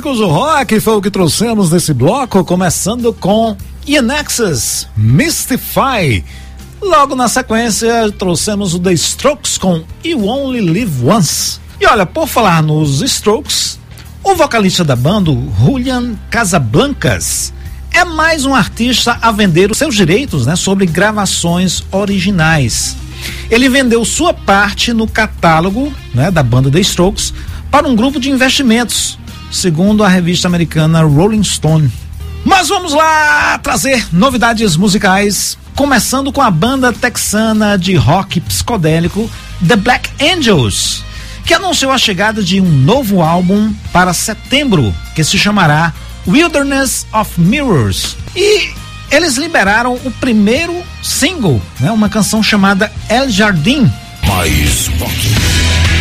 clássicos do rock foi o que trouxemos nesse bloco, começando com Ianexus, Mystify. Logo na sequência, trouxemos o The Strokes com You Only Live Once. E olha, por falar nos Strokes, o vocalista da banda, Julian Casablancas, é mais um artista a vender os seus direitos né, sobre gravações originais. Ele vendeu sua parte no catálogo né, da banda The Strokes para um grupo de investimentos, segundo a revista americana Rolling Stone. Mas vamos lá trazer novidades musicais, começando com a banda texana de rock psicodélico The Black Angels, que anunciou a chegada de um novo álbum para setembro, que se chamará Wilderness of Mirrors. E eles liberaram o primeiro single, né, uma canção chamada El Jardim. Mais rock.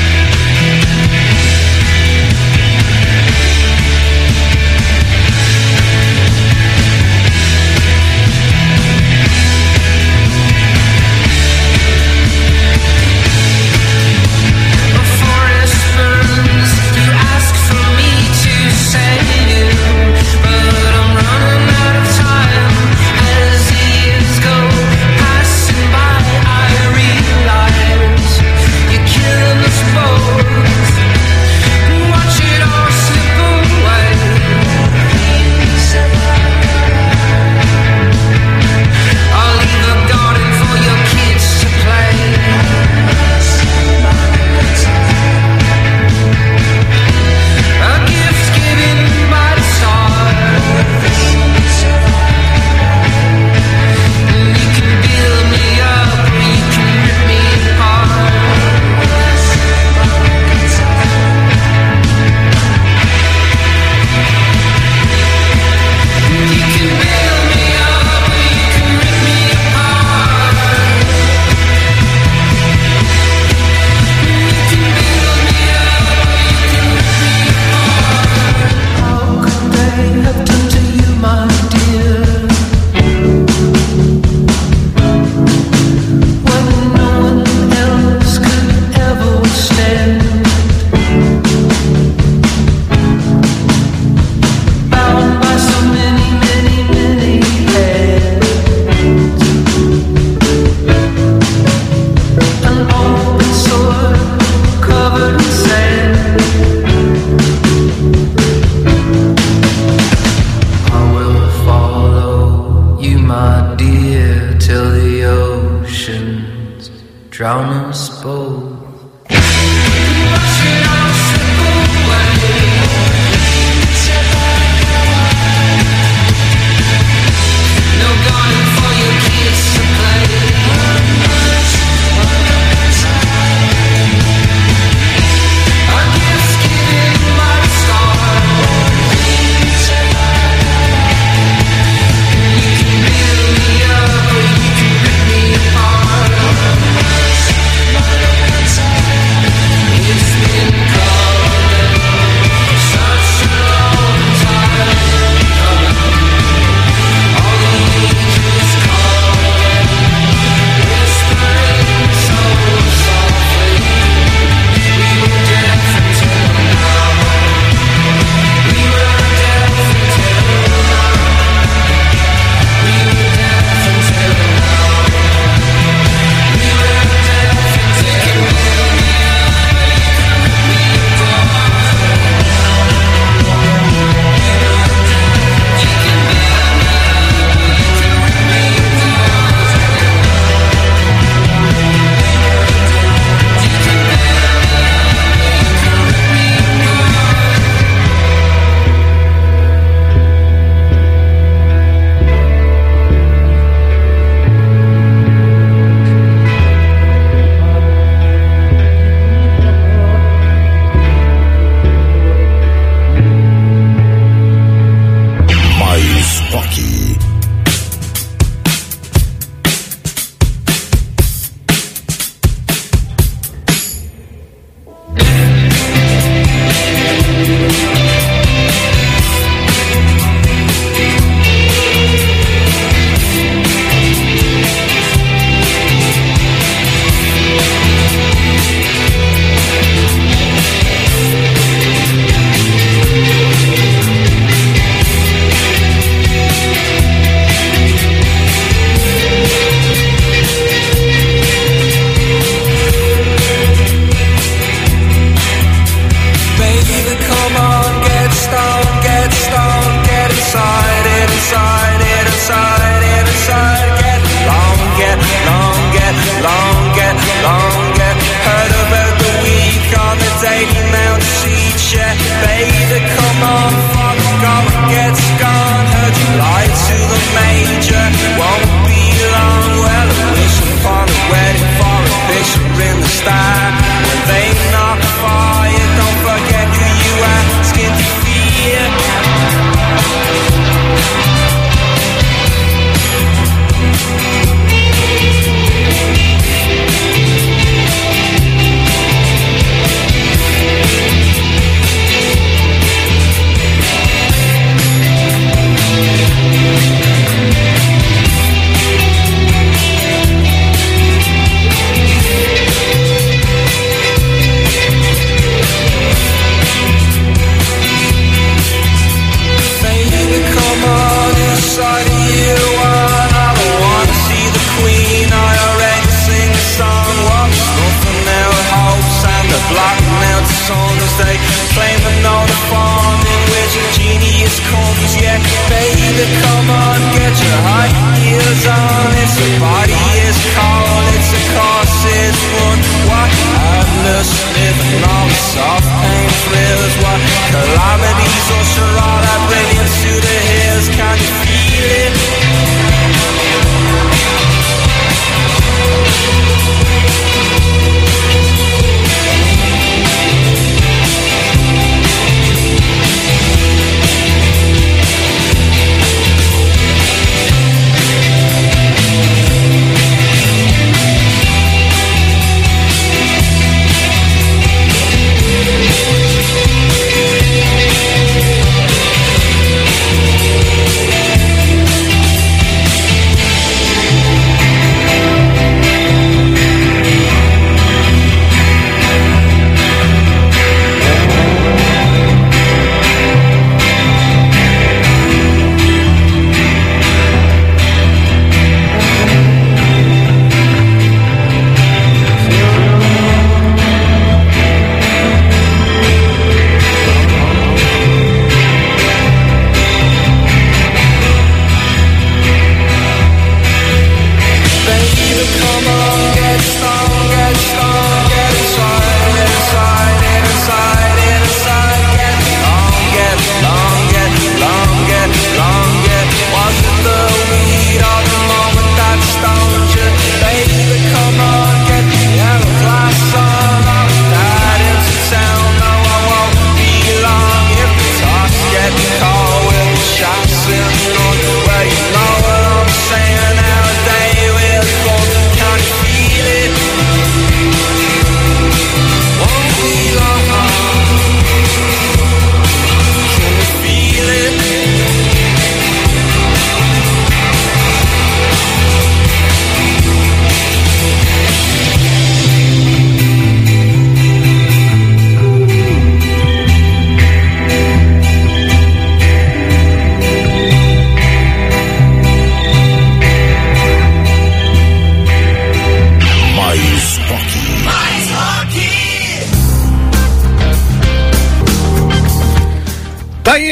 Come on, get strong, get strong,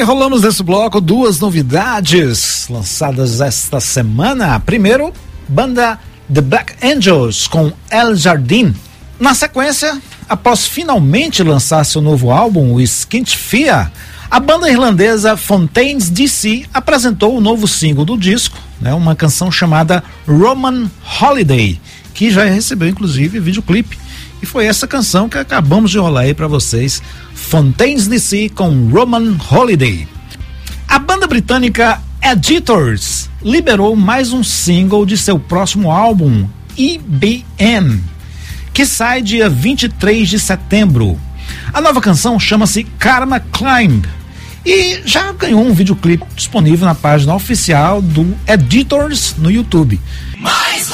Tá aí, rolamos nesse bloco duas novidades lançadas esta semana. Primeiro, banda The Black Angels com El Jardim. Na sequência, após finalmente lançar seu novo álbum, o Skint Fia, a banda irlandesa Fontaines DC apresentou o novo single do disco, né, uma canção chamada Roman Holiday, que já recebeu inclusive videoclipe. E foi essa canção que acabamos de rolar aí para vocês, Fontaines DC com Roman Holiday. A banda britânica Editors liberou mais um single de seu próximo álbum, EBM, que sai dia 23 de setembro. A nova canção chama-se Karma Climb e já ganhou um videoclipe disponível na página oficial do Editors no YouTube. Mais!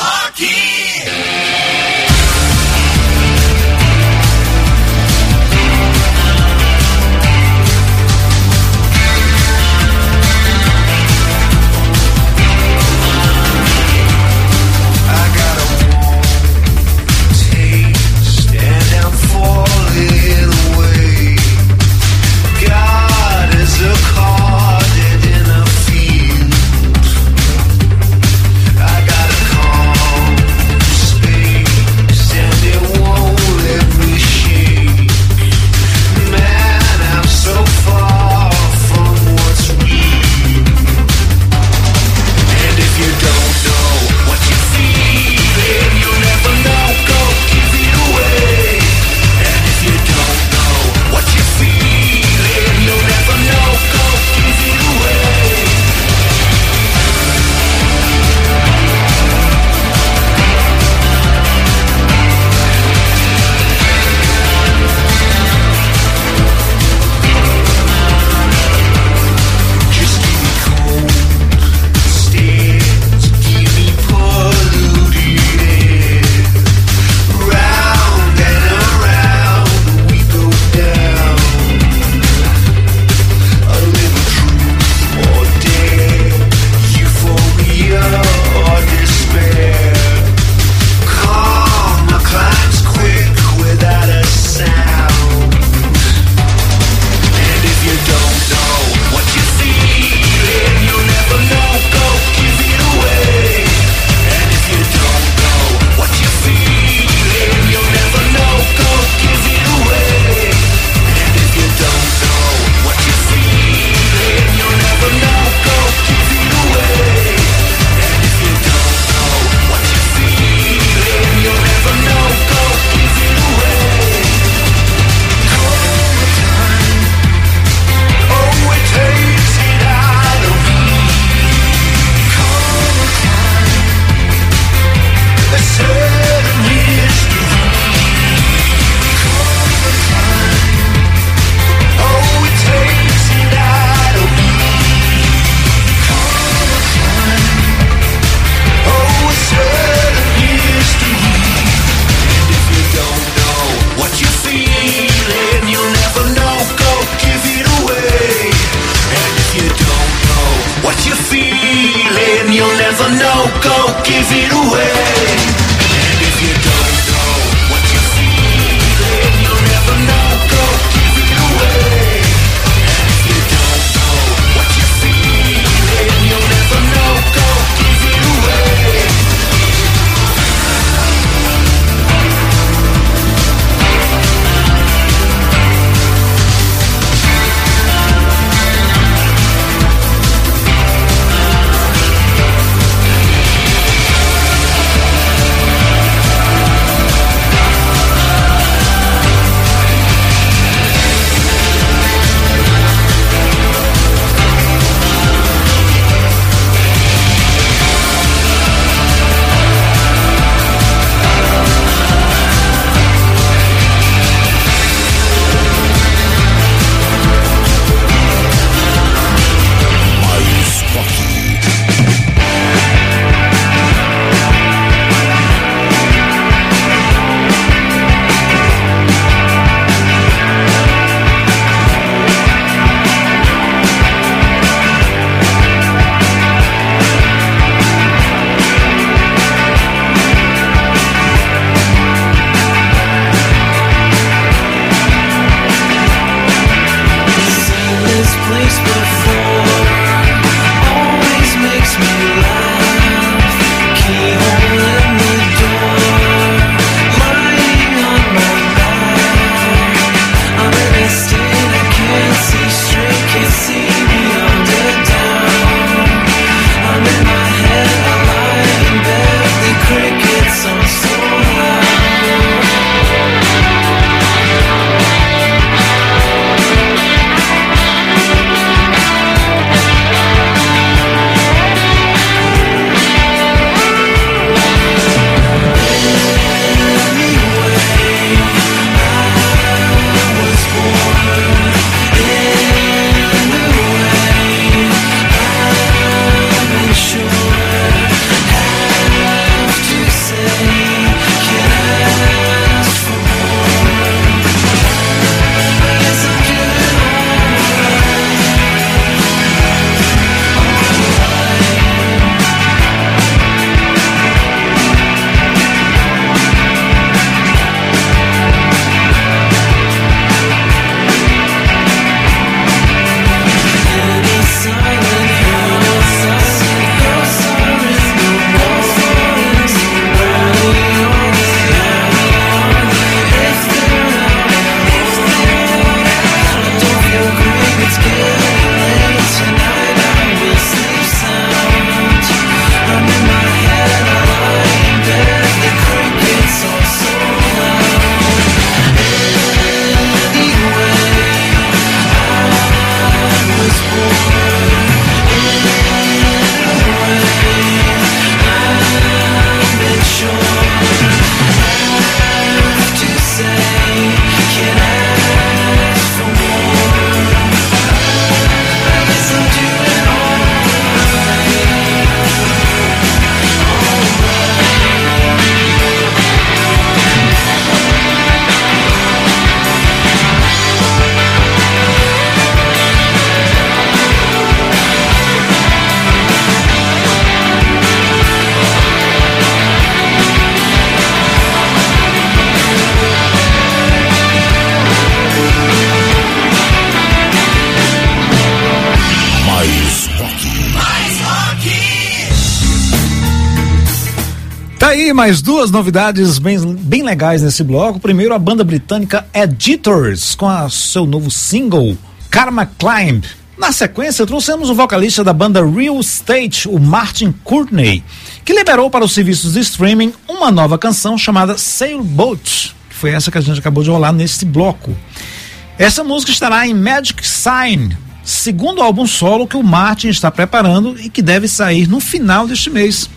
Mais duas novidades bem, bem legais nesse bloco. Primeiro, a banda britânica Editors, com a seu novo single, Karma Climb. Na sequência, trouxemos o vocalista da banda Real Estate, o Martin Courtney, que liberou para os serviços de streaming uma nova canção chamada Sailboat, que foi essa que a gente acabou de rolar nesse bloco. Essa música estará em Magic Sign, segundo álbum solo que o Martin está preparando e que deve sair no final deste mês.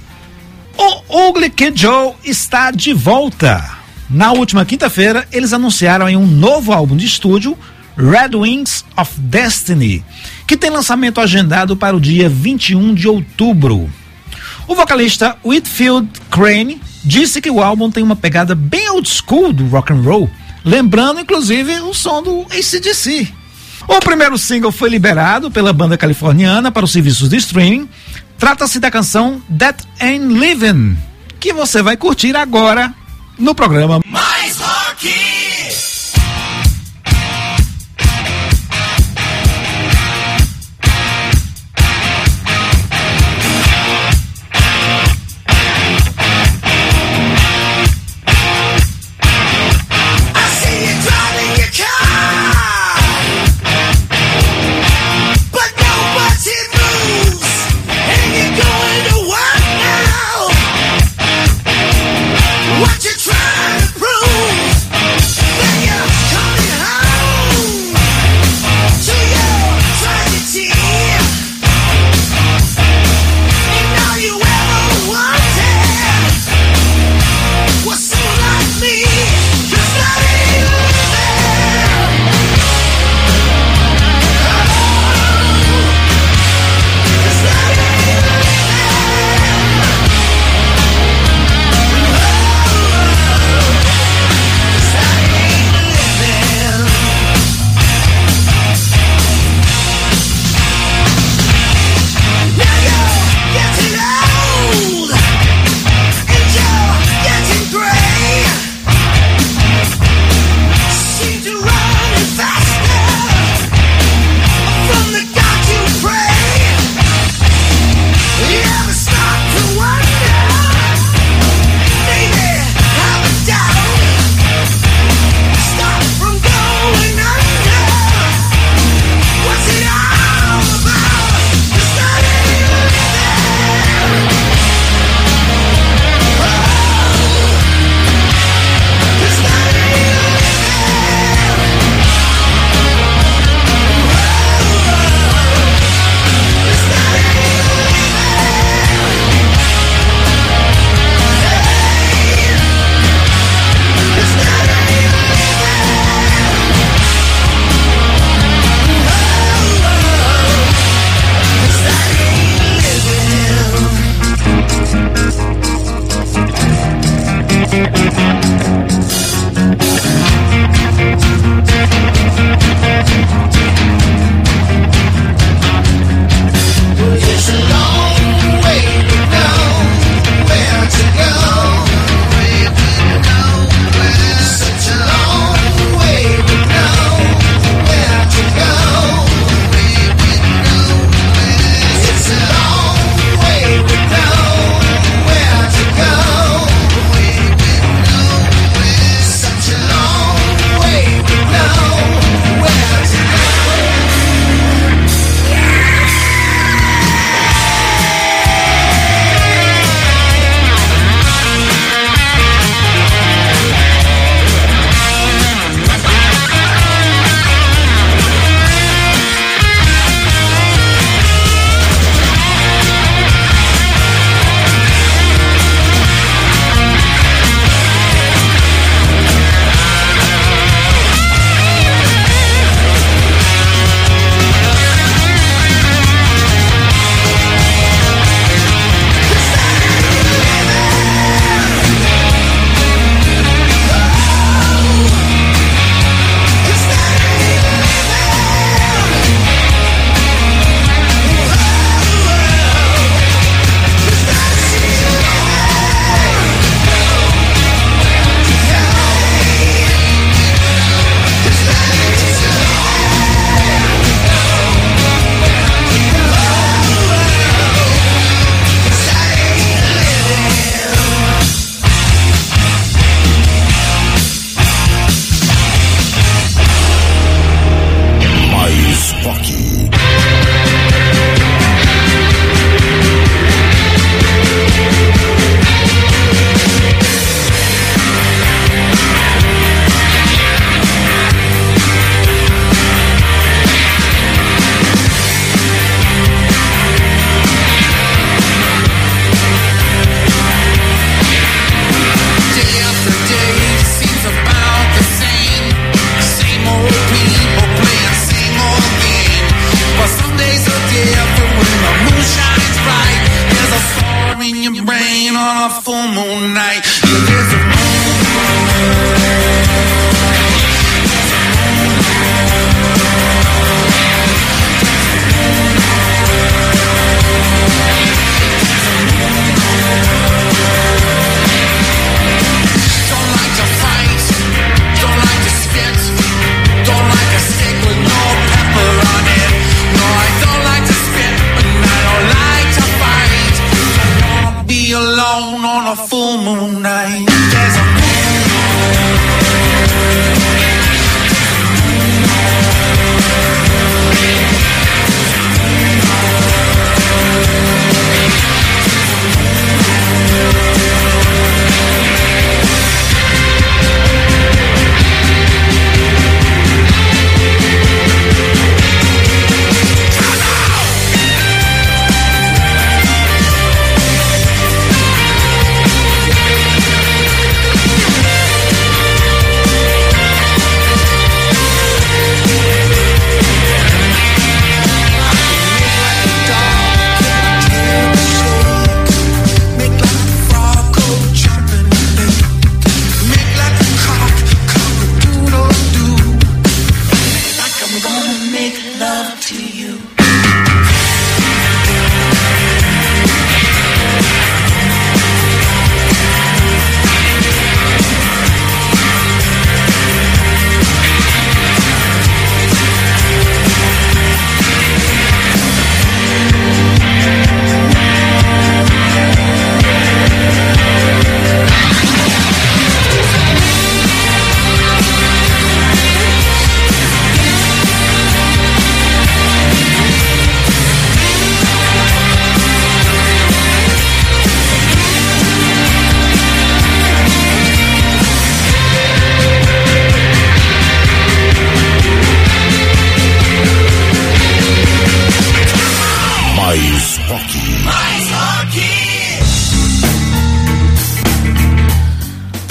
O Ugly Kid Joe está de volta. Na última quinta-feira, eles anunciaram um novo álbum de estúdio, Red Wings of Destiny, que tem lançamento agendado para o dia 21 de outubro. O vocalista Whitfield Crane disse que o álbum tem uma pegada bem old school do rock and roll, lembrando inclusive o som do ACDC. O primeiro single foi liberado pela banda californiana para os serviços de streaming, Trata-se da canção That Ain't Living, que você vai curtir agora no programa Mais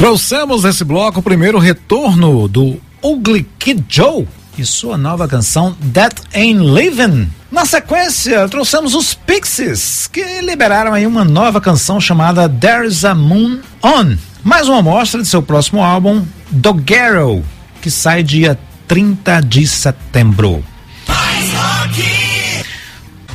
Trouxemos nesse bloco o primeiro retorno do Ugly Kid Joe e sua nova canção That Ain't Living. Na sequência, trouxemos os Pixies, que liberaram aí uma nova canção chamada There's a Moon On. Mais uma amostra de seu próximo álbum, Doggerel, que sai dia 30 de setembro.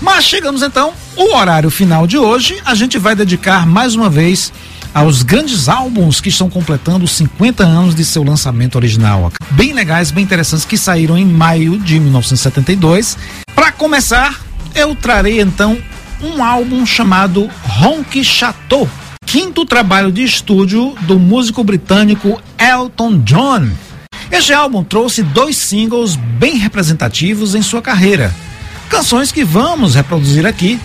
Mas chegamos então ao horário final de hoje. A gente vai dedicar mais uma vez aos grandes álbuns que estão completando 50 anos de seu lançamento original. Bem legais, bem interessantes, que saíram em maio de 1972. Para começar, eu trarei então um álbum chamado Honky Chateau, quinto trabalho de estúdio do músico britânico Elton John. Este álbum trouxe dois singles bem representativos em sua carreira. Canções que vamos reproduzir aqui.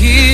keep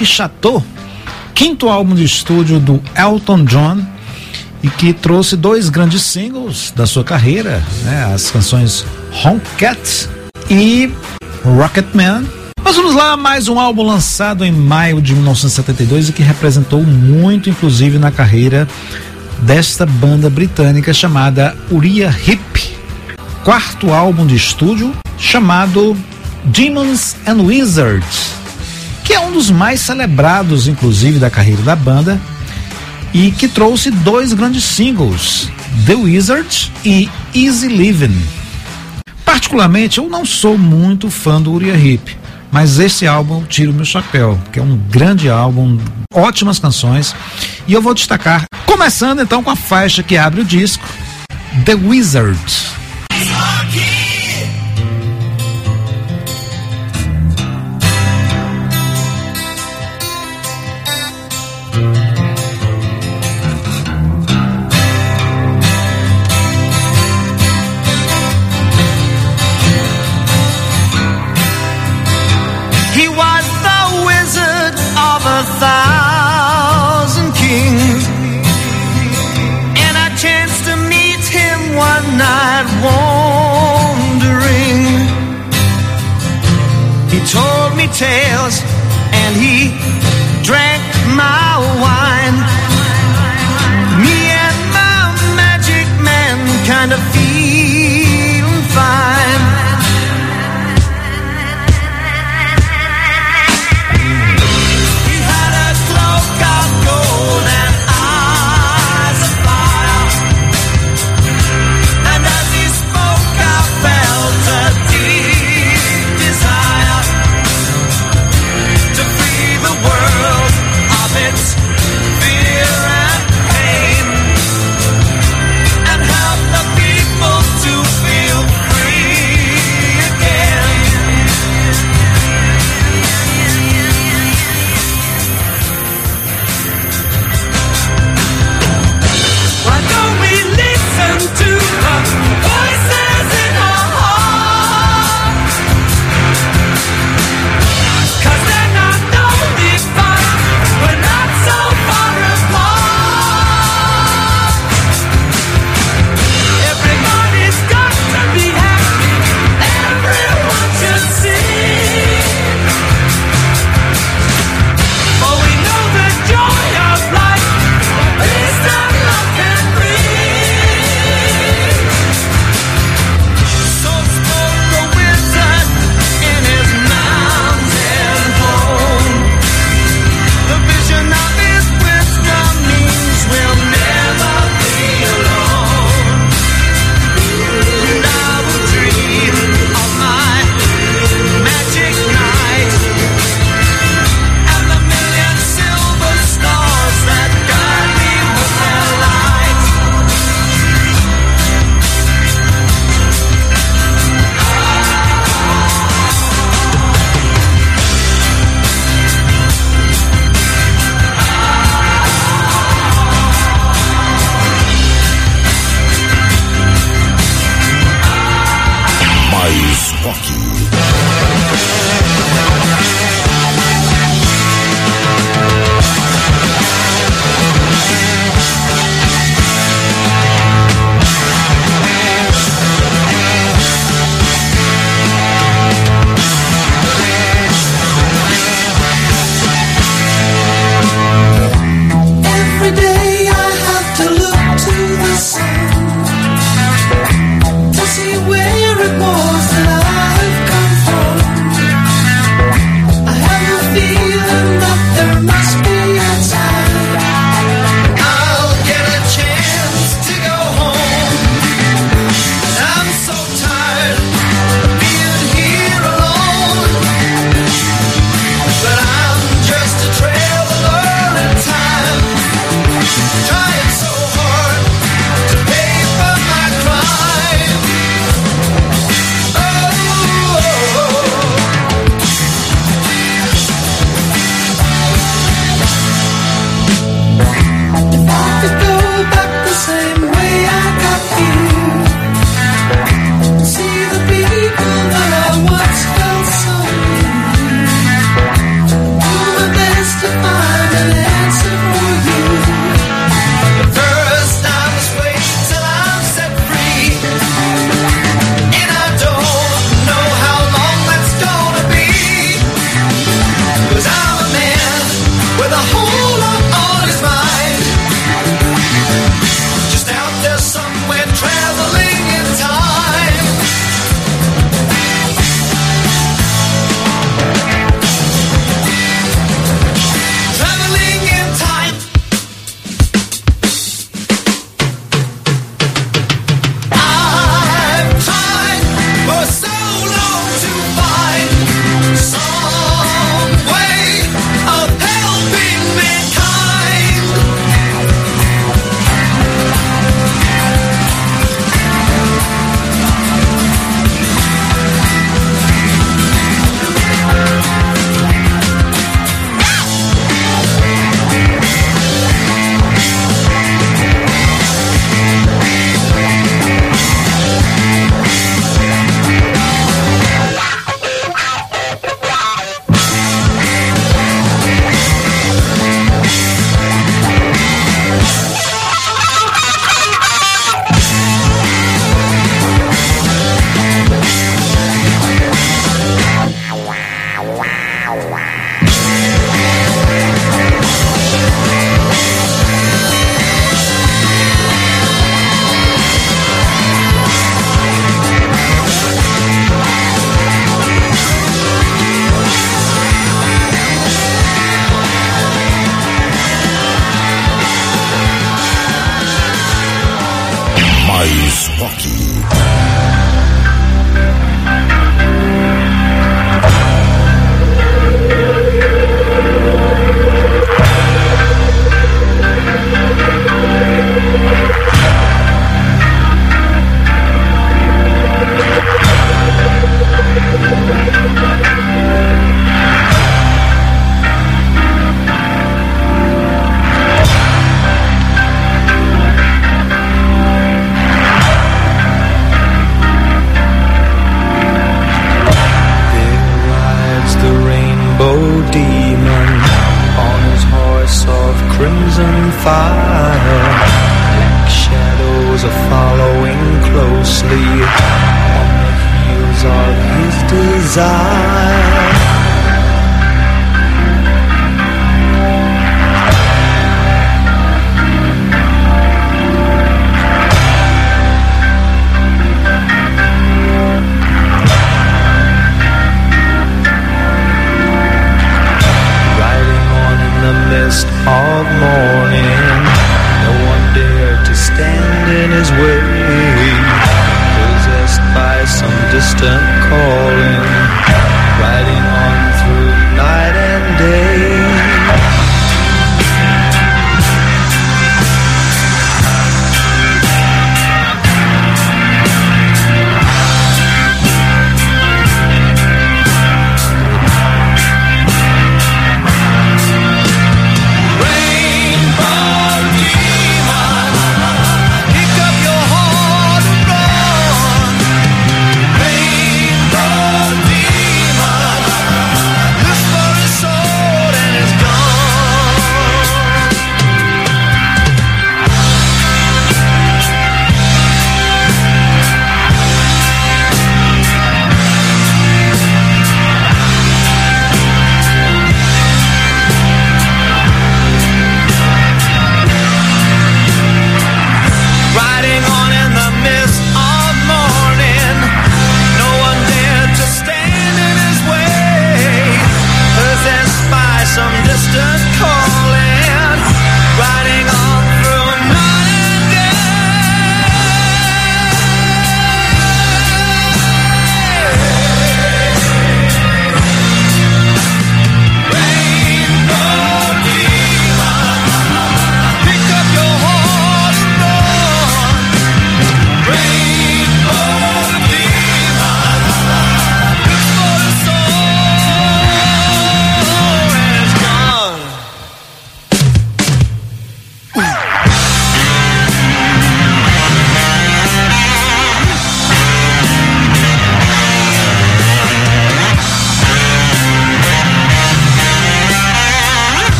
Rock Chateau, quinto álbum de estúdio do Elton John e que trouxe dois grandes singles da sua carreira, né? As canções Honk Cat e Rocketman. Mas vamos lá, mais um álbum lançado em maio de 1972 e que representou muito, inclusive, na carreira desta banda britânica chamada Uriah Heep. Quarto álbum de estúdio chamado Demons and Wizards que é um dos mais celebrados, inclusive, da carreira da banda, e que trouxe dois grandes singles, The Wizard e Easy Living. Particularmente, eu não sou muito fã do Uriah Heep, mas esse álbum tiro meu chapéu, que é um grande álbum, ótimas canções, e eu vou destacar, começando então com a faixa que abre o disco, The Wizard.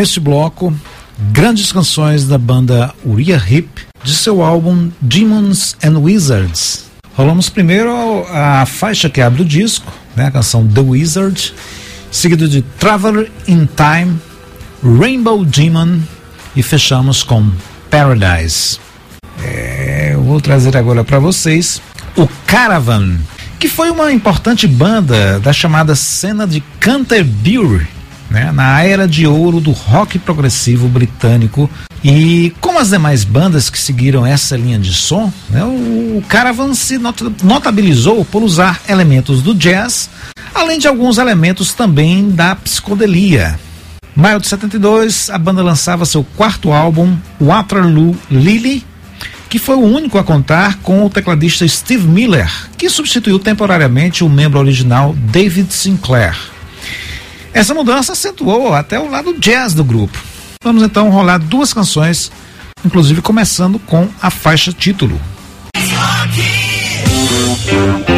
Neste bloco grandes canções da banda Uriah Heep de seu álbum Demons and Wizards. Rolamos primeiro a faixa que abre o disco, né, a canção The Wizard, seguido de Traveler in Time, Rainbow Demon e fechamos com Paradise. É, eu vou trazer agora para vocês o Caravan, que foi uma importante banda da chamada cena de Canterbury, né, na era de ouro do rock progressivo britânico. E como as demais bandas que seguiram essa linha de som, né, o Caravan se not- notabilizou por usar elementos do jazz, além de alguns elementos também da psicodelia. Maio de 72, a banda lançava seu quarto álbum, Waterloo Lily, que foi o único a contar com o tecladista Steve Miller, que substituiu temporariamente o membro original David Sinclair. Essa mudança acentuou até o lado jazz do grupo. Vamos então rolar duas canções, inclusive começando com a faixa título. The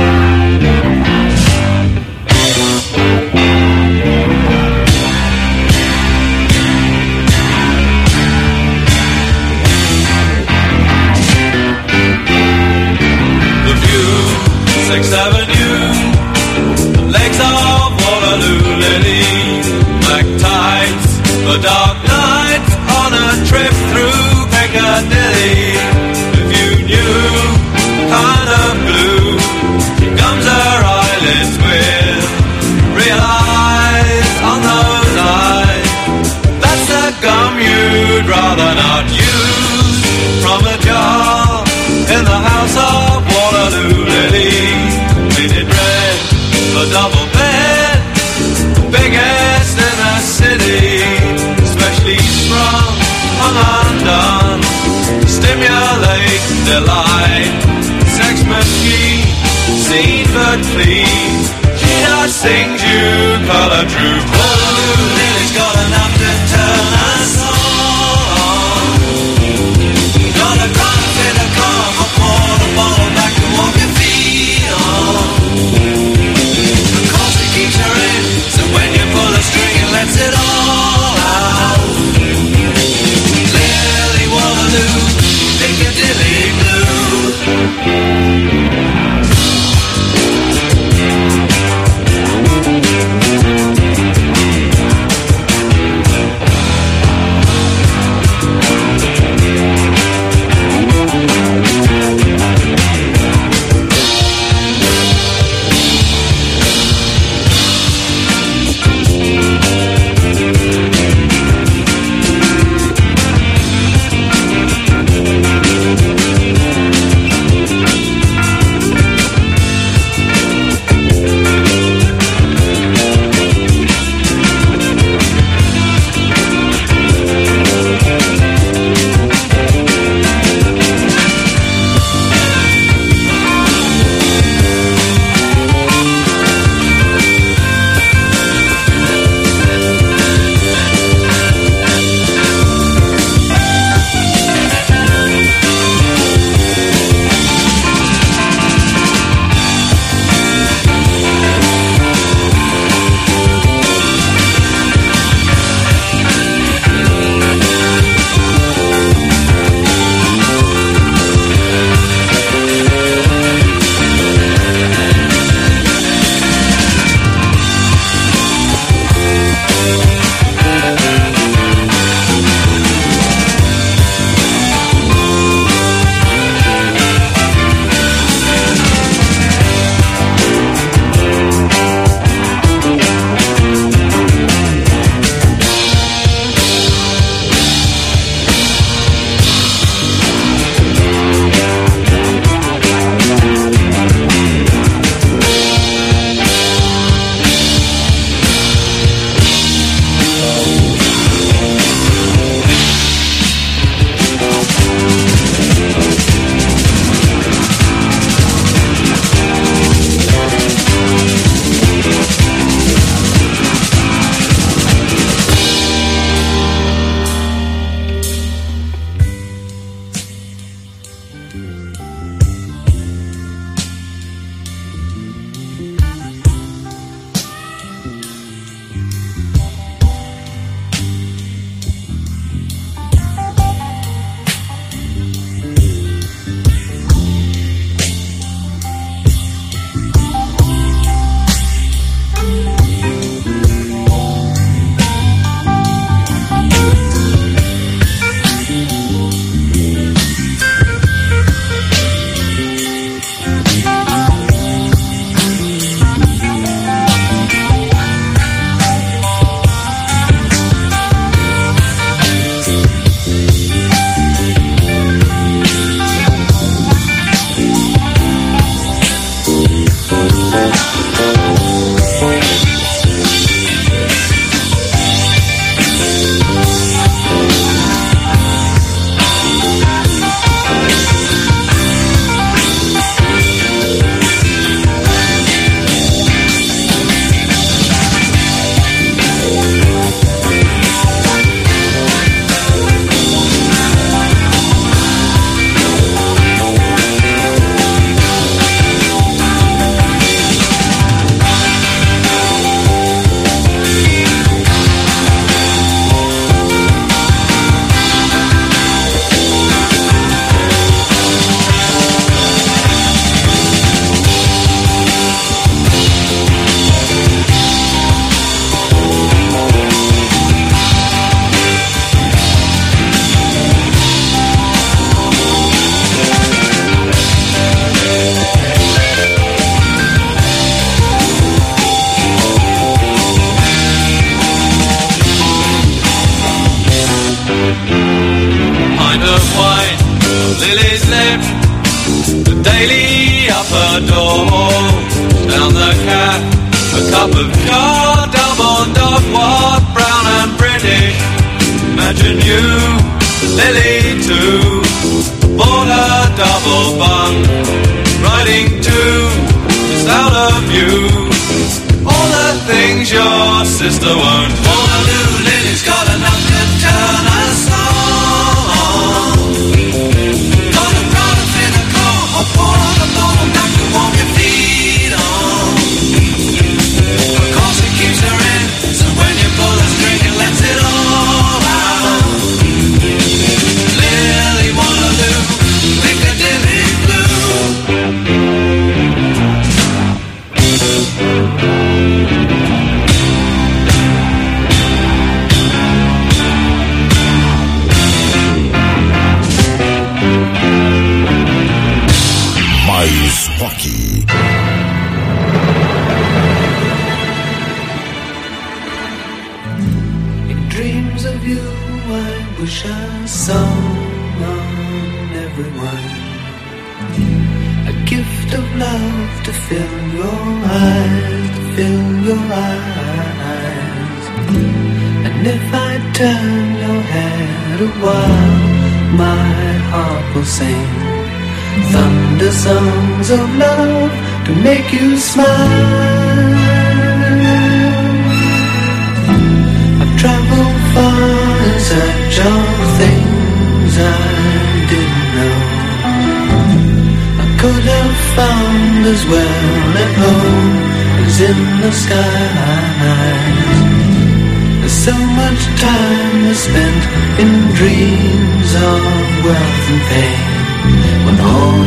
a double bed, biggest in the city. Specially hung undone, stimulate delight. Sex machine, seen but clean. She just sings you color true. Waterloo Lily's got enough to believe.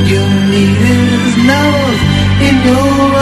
You need is love in your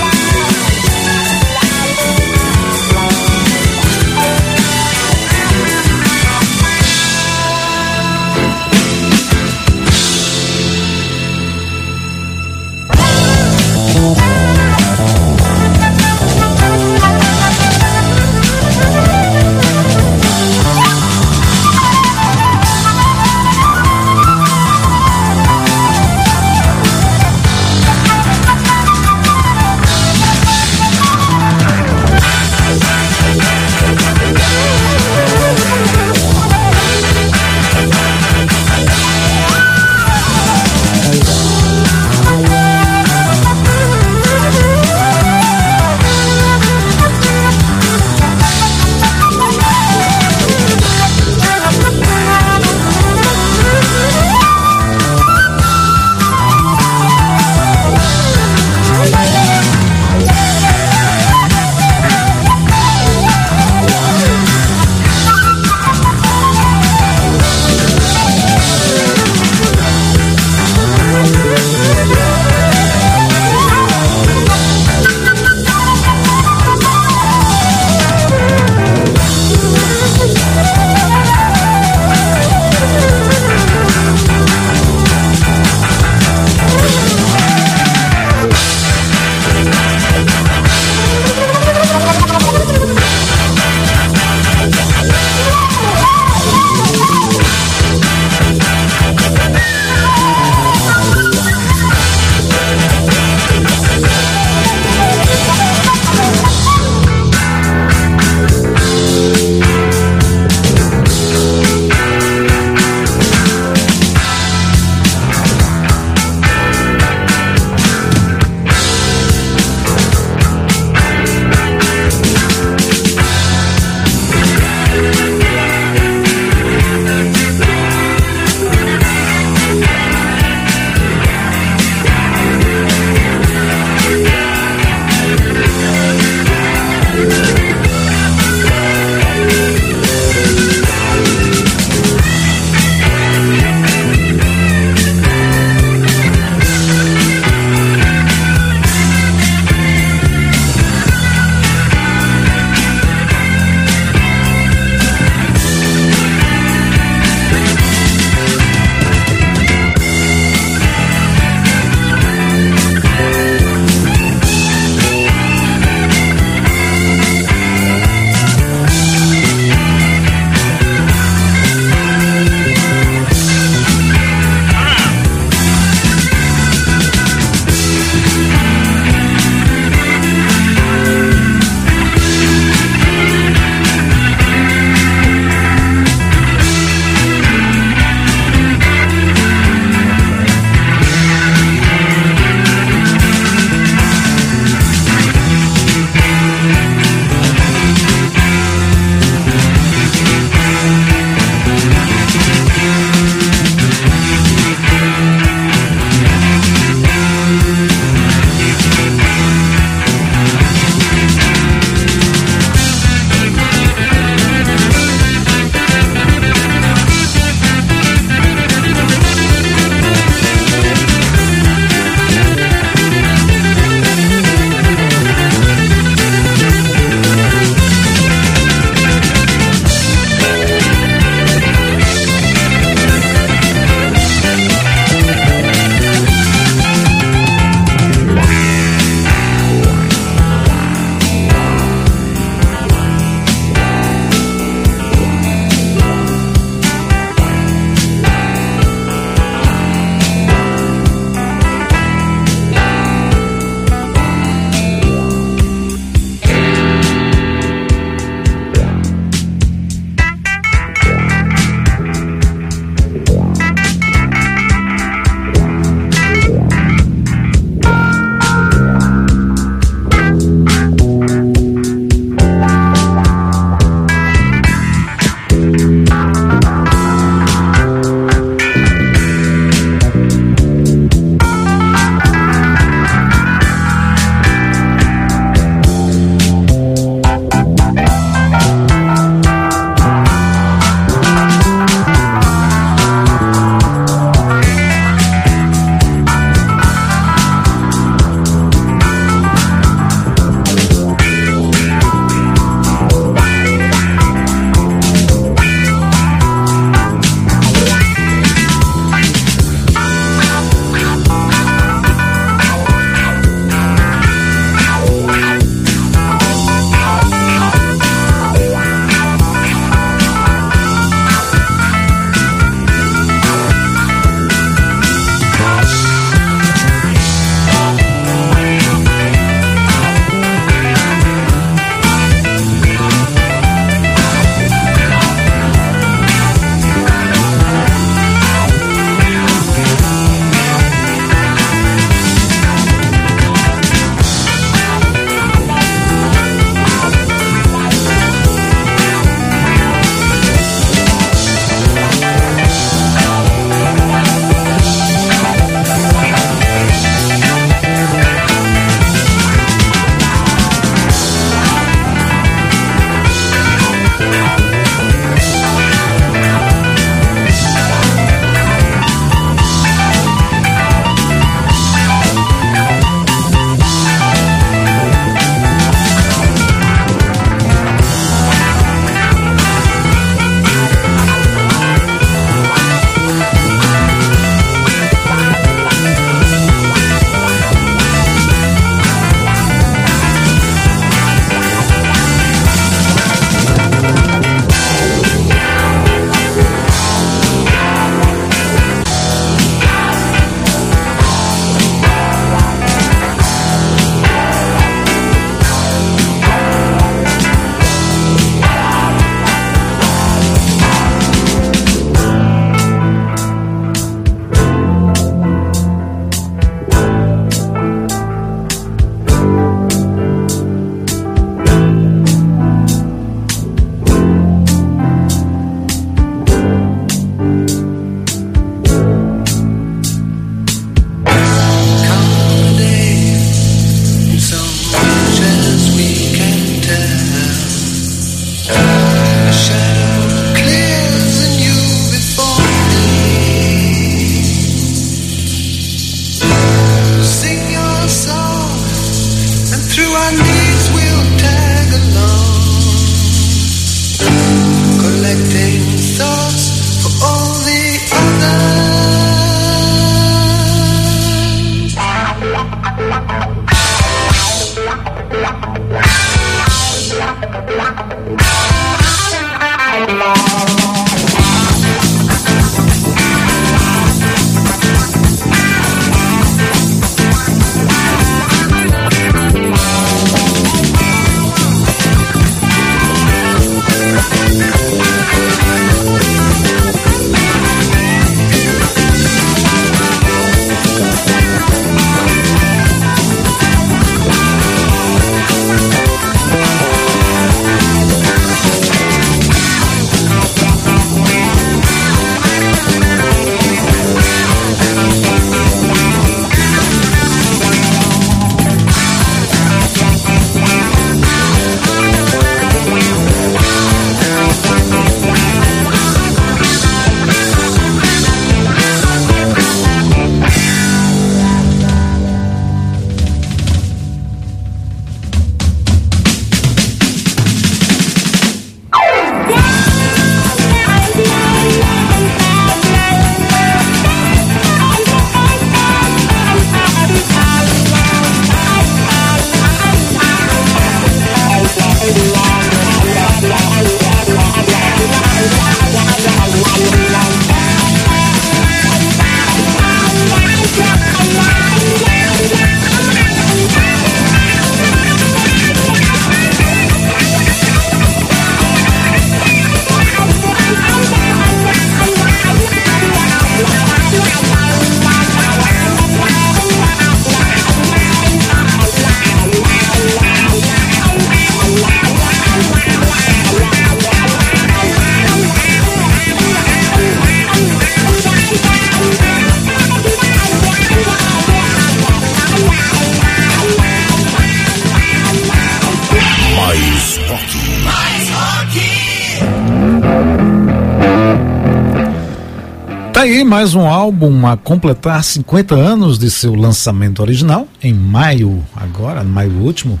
mais um álbum a completar 50 anos de seu lançamento original, em maio, agora, maio último.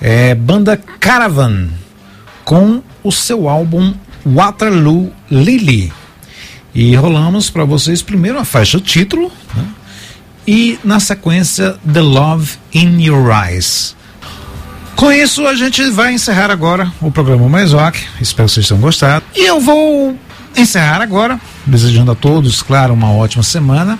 É banda Caravan, com o seu álbum Waterloo Lily. E rolamos para vocês primeiro a faixa título né? e na sequência The Love in Your Eyes. Com isso a gente vai encerrar agora o programa Mais Rock. Espero que vocês tenham gostado. E eu vou encerrar agora, desejando a todos, claro, uma ótima semana.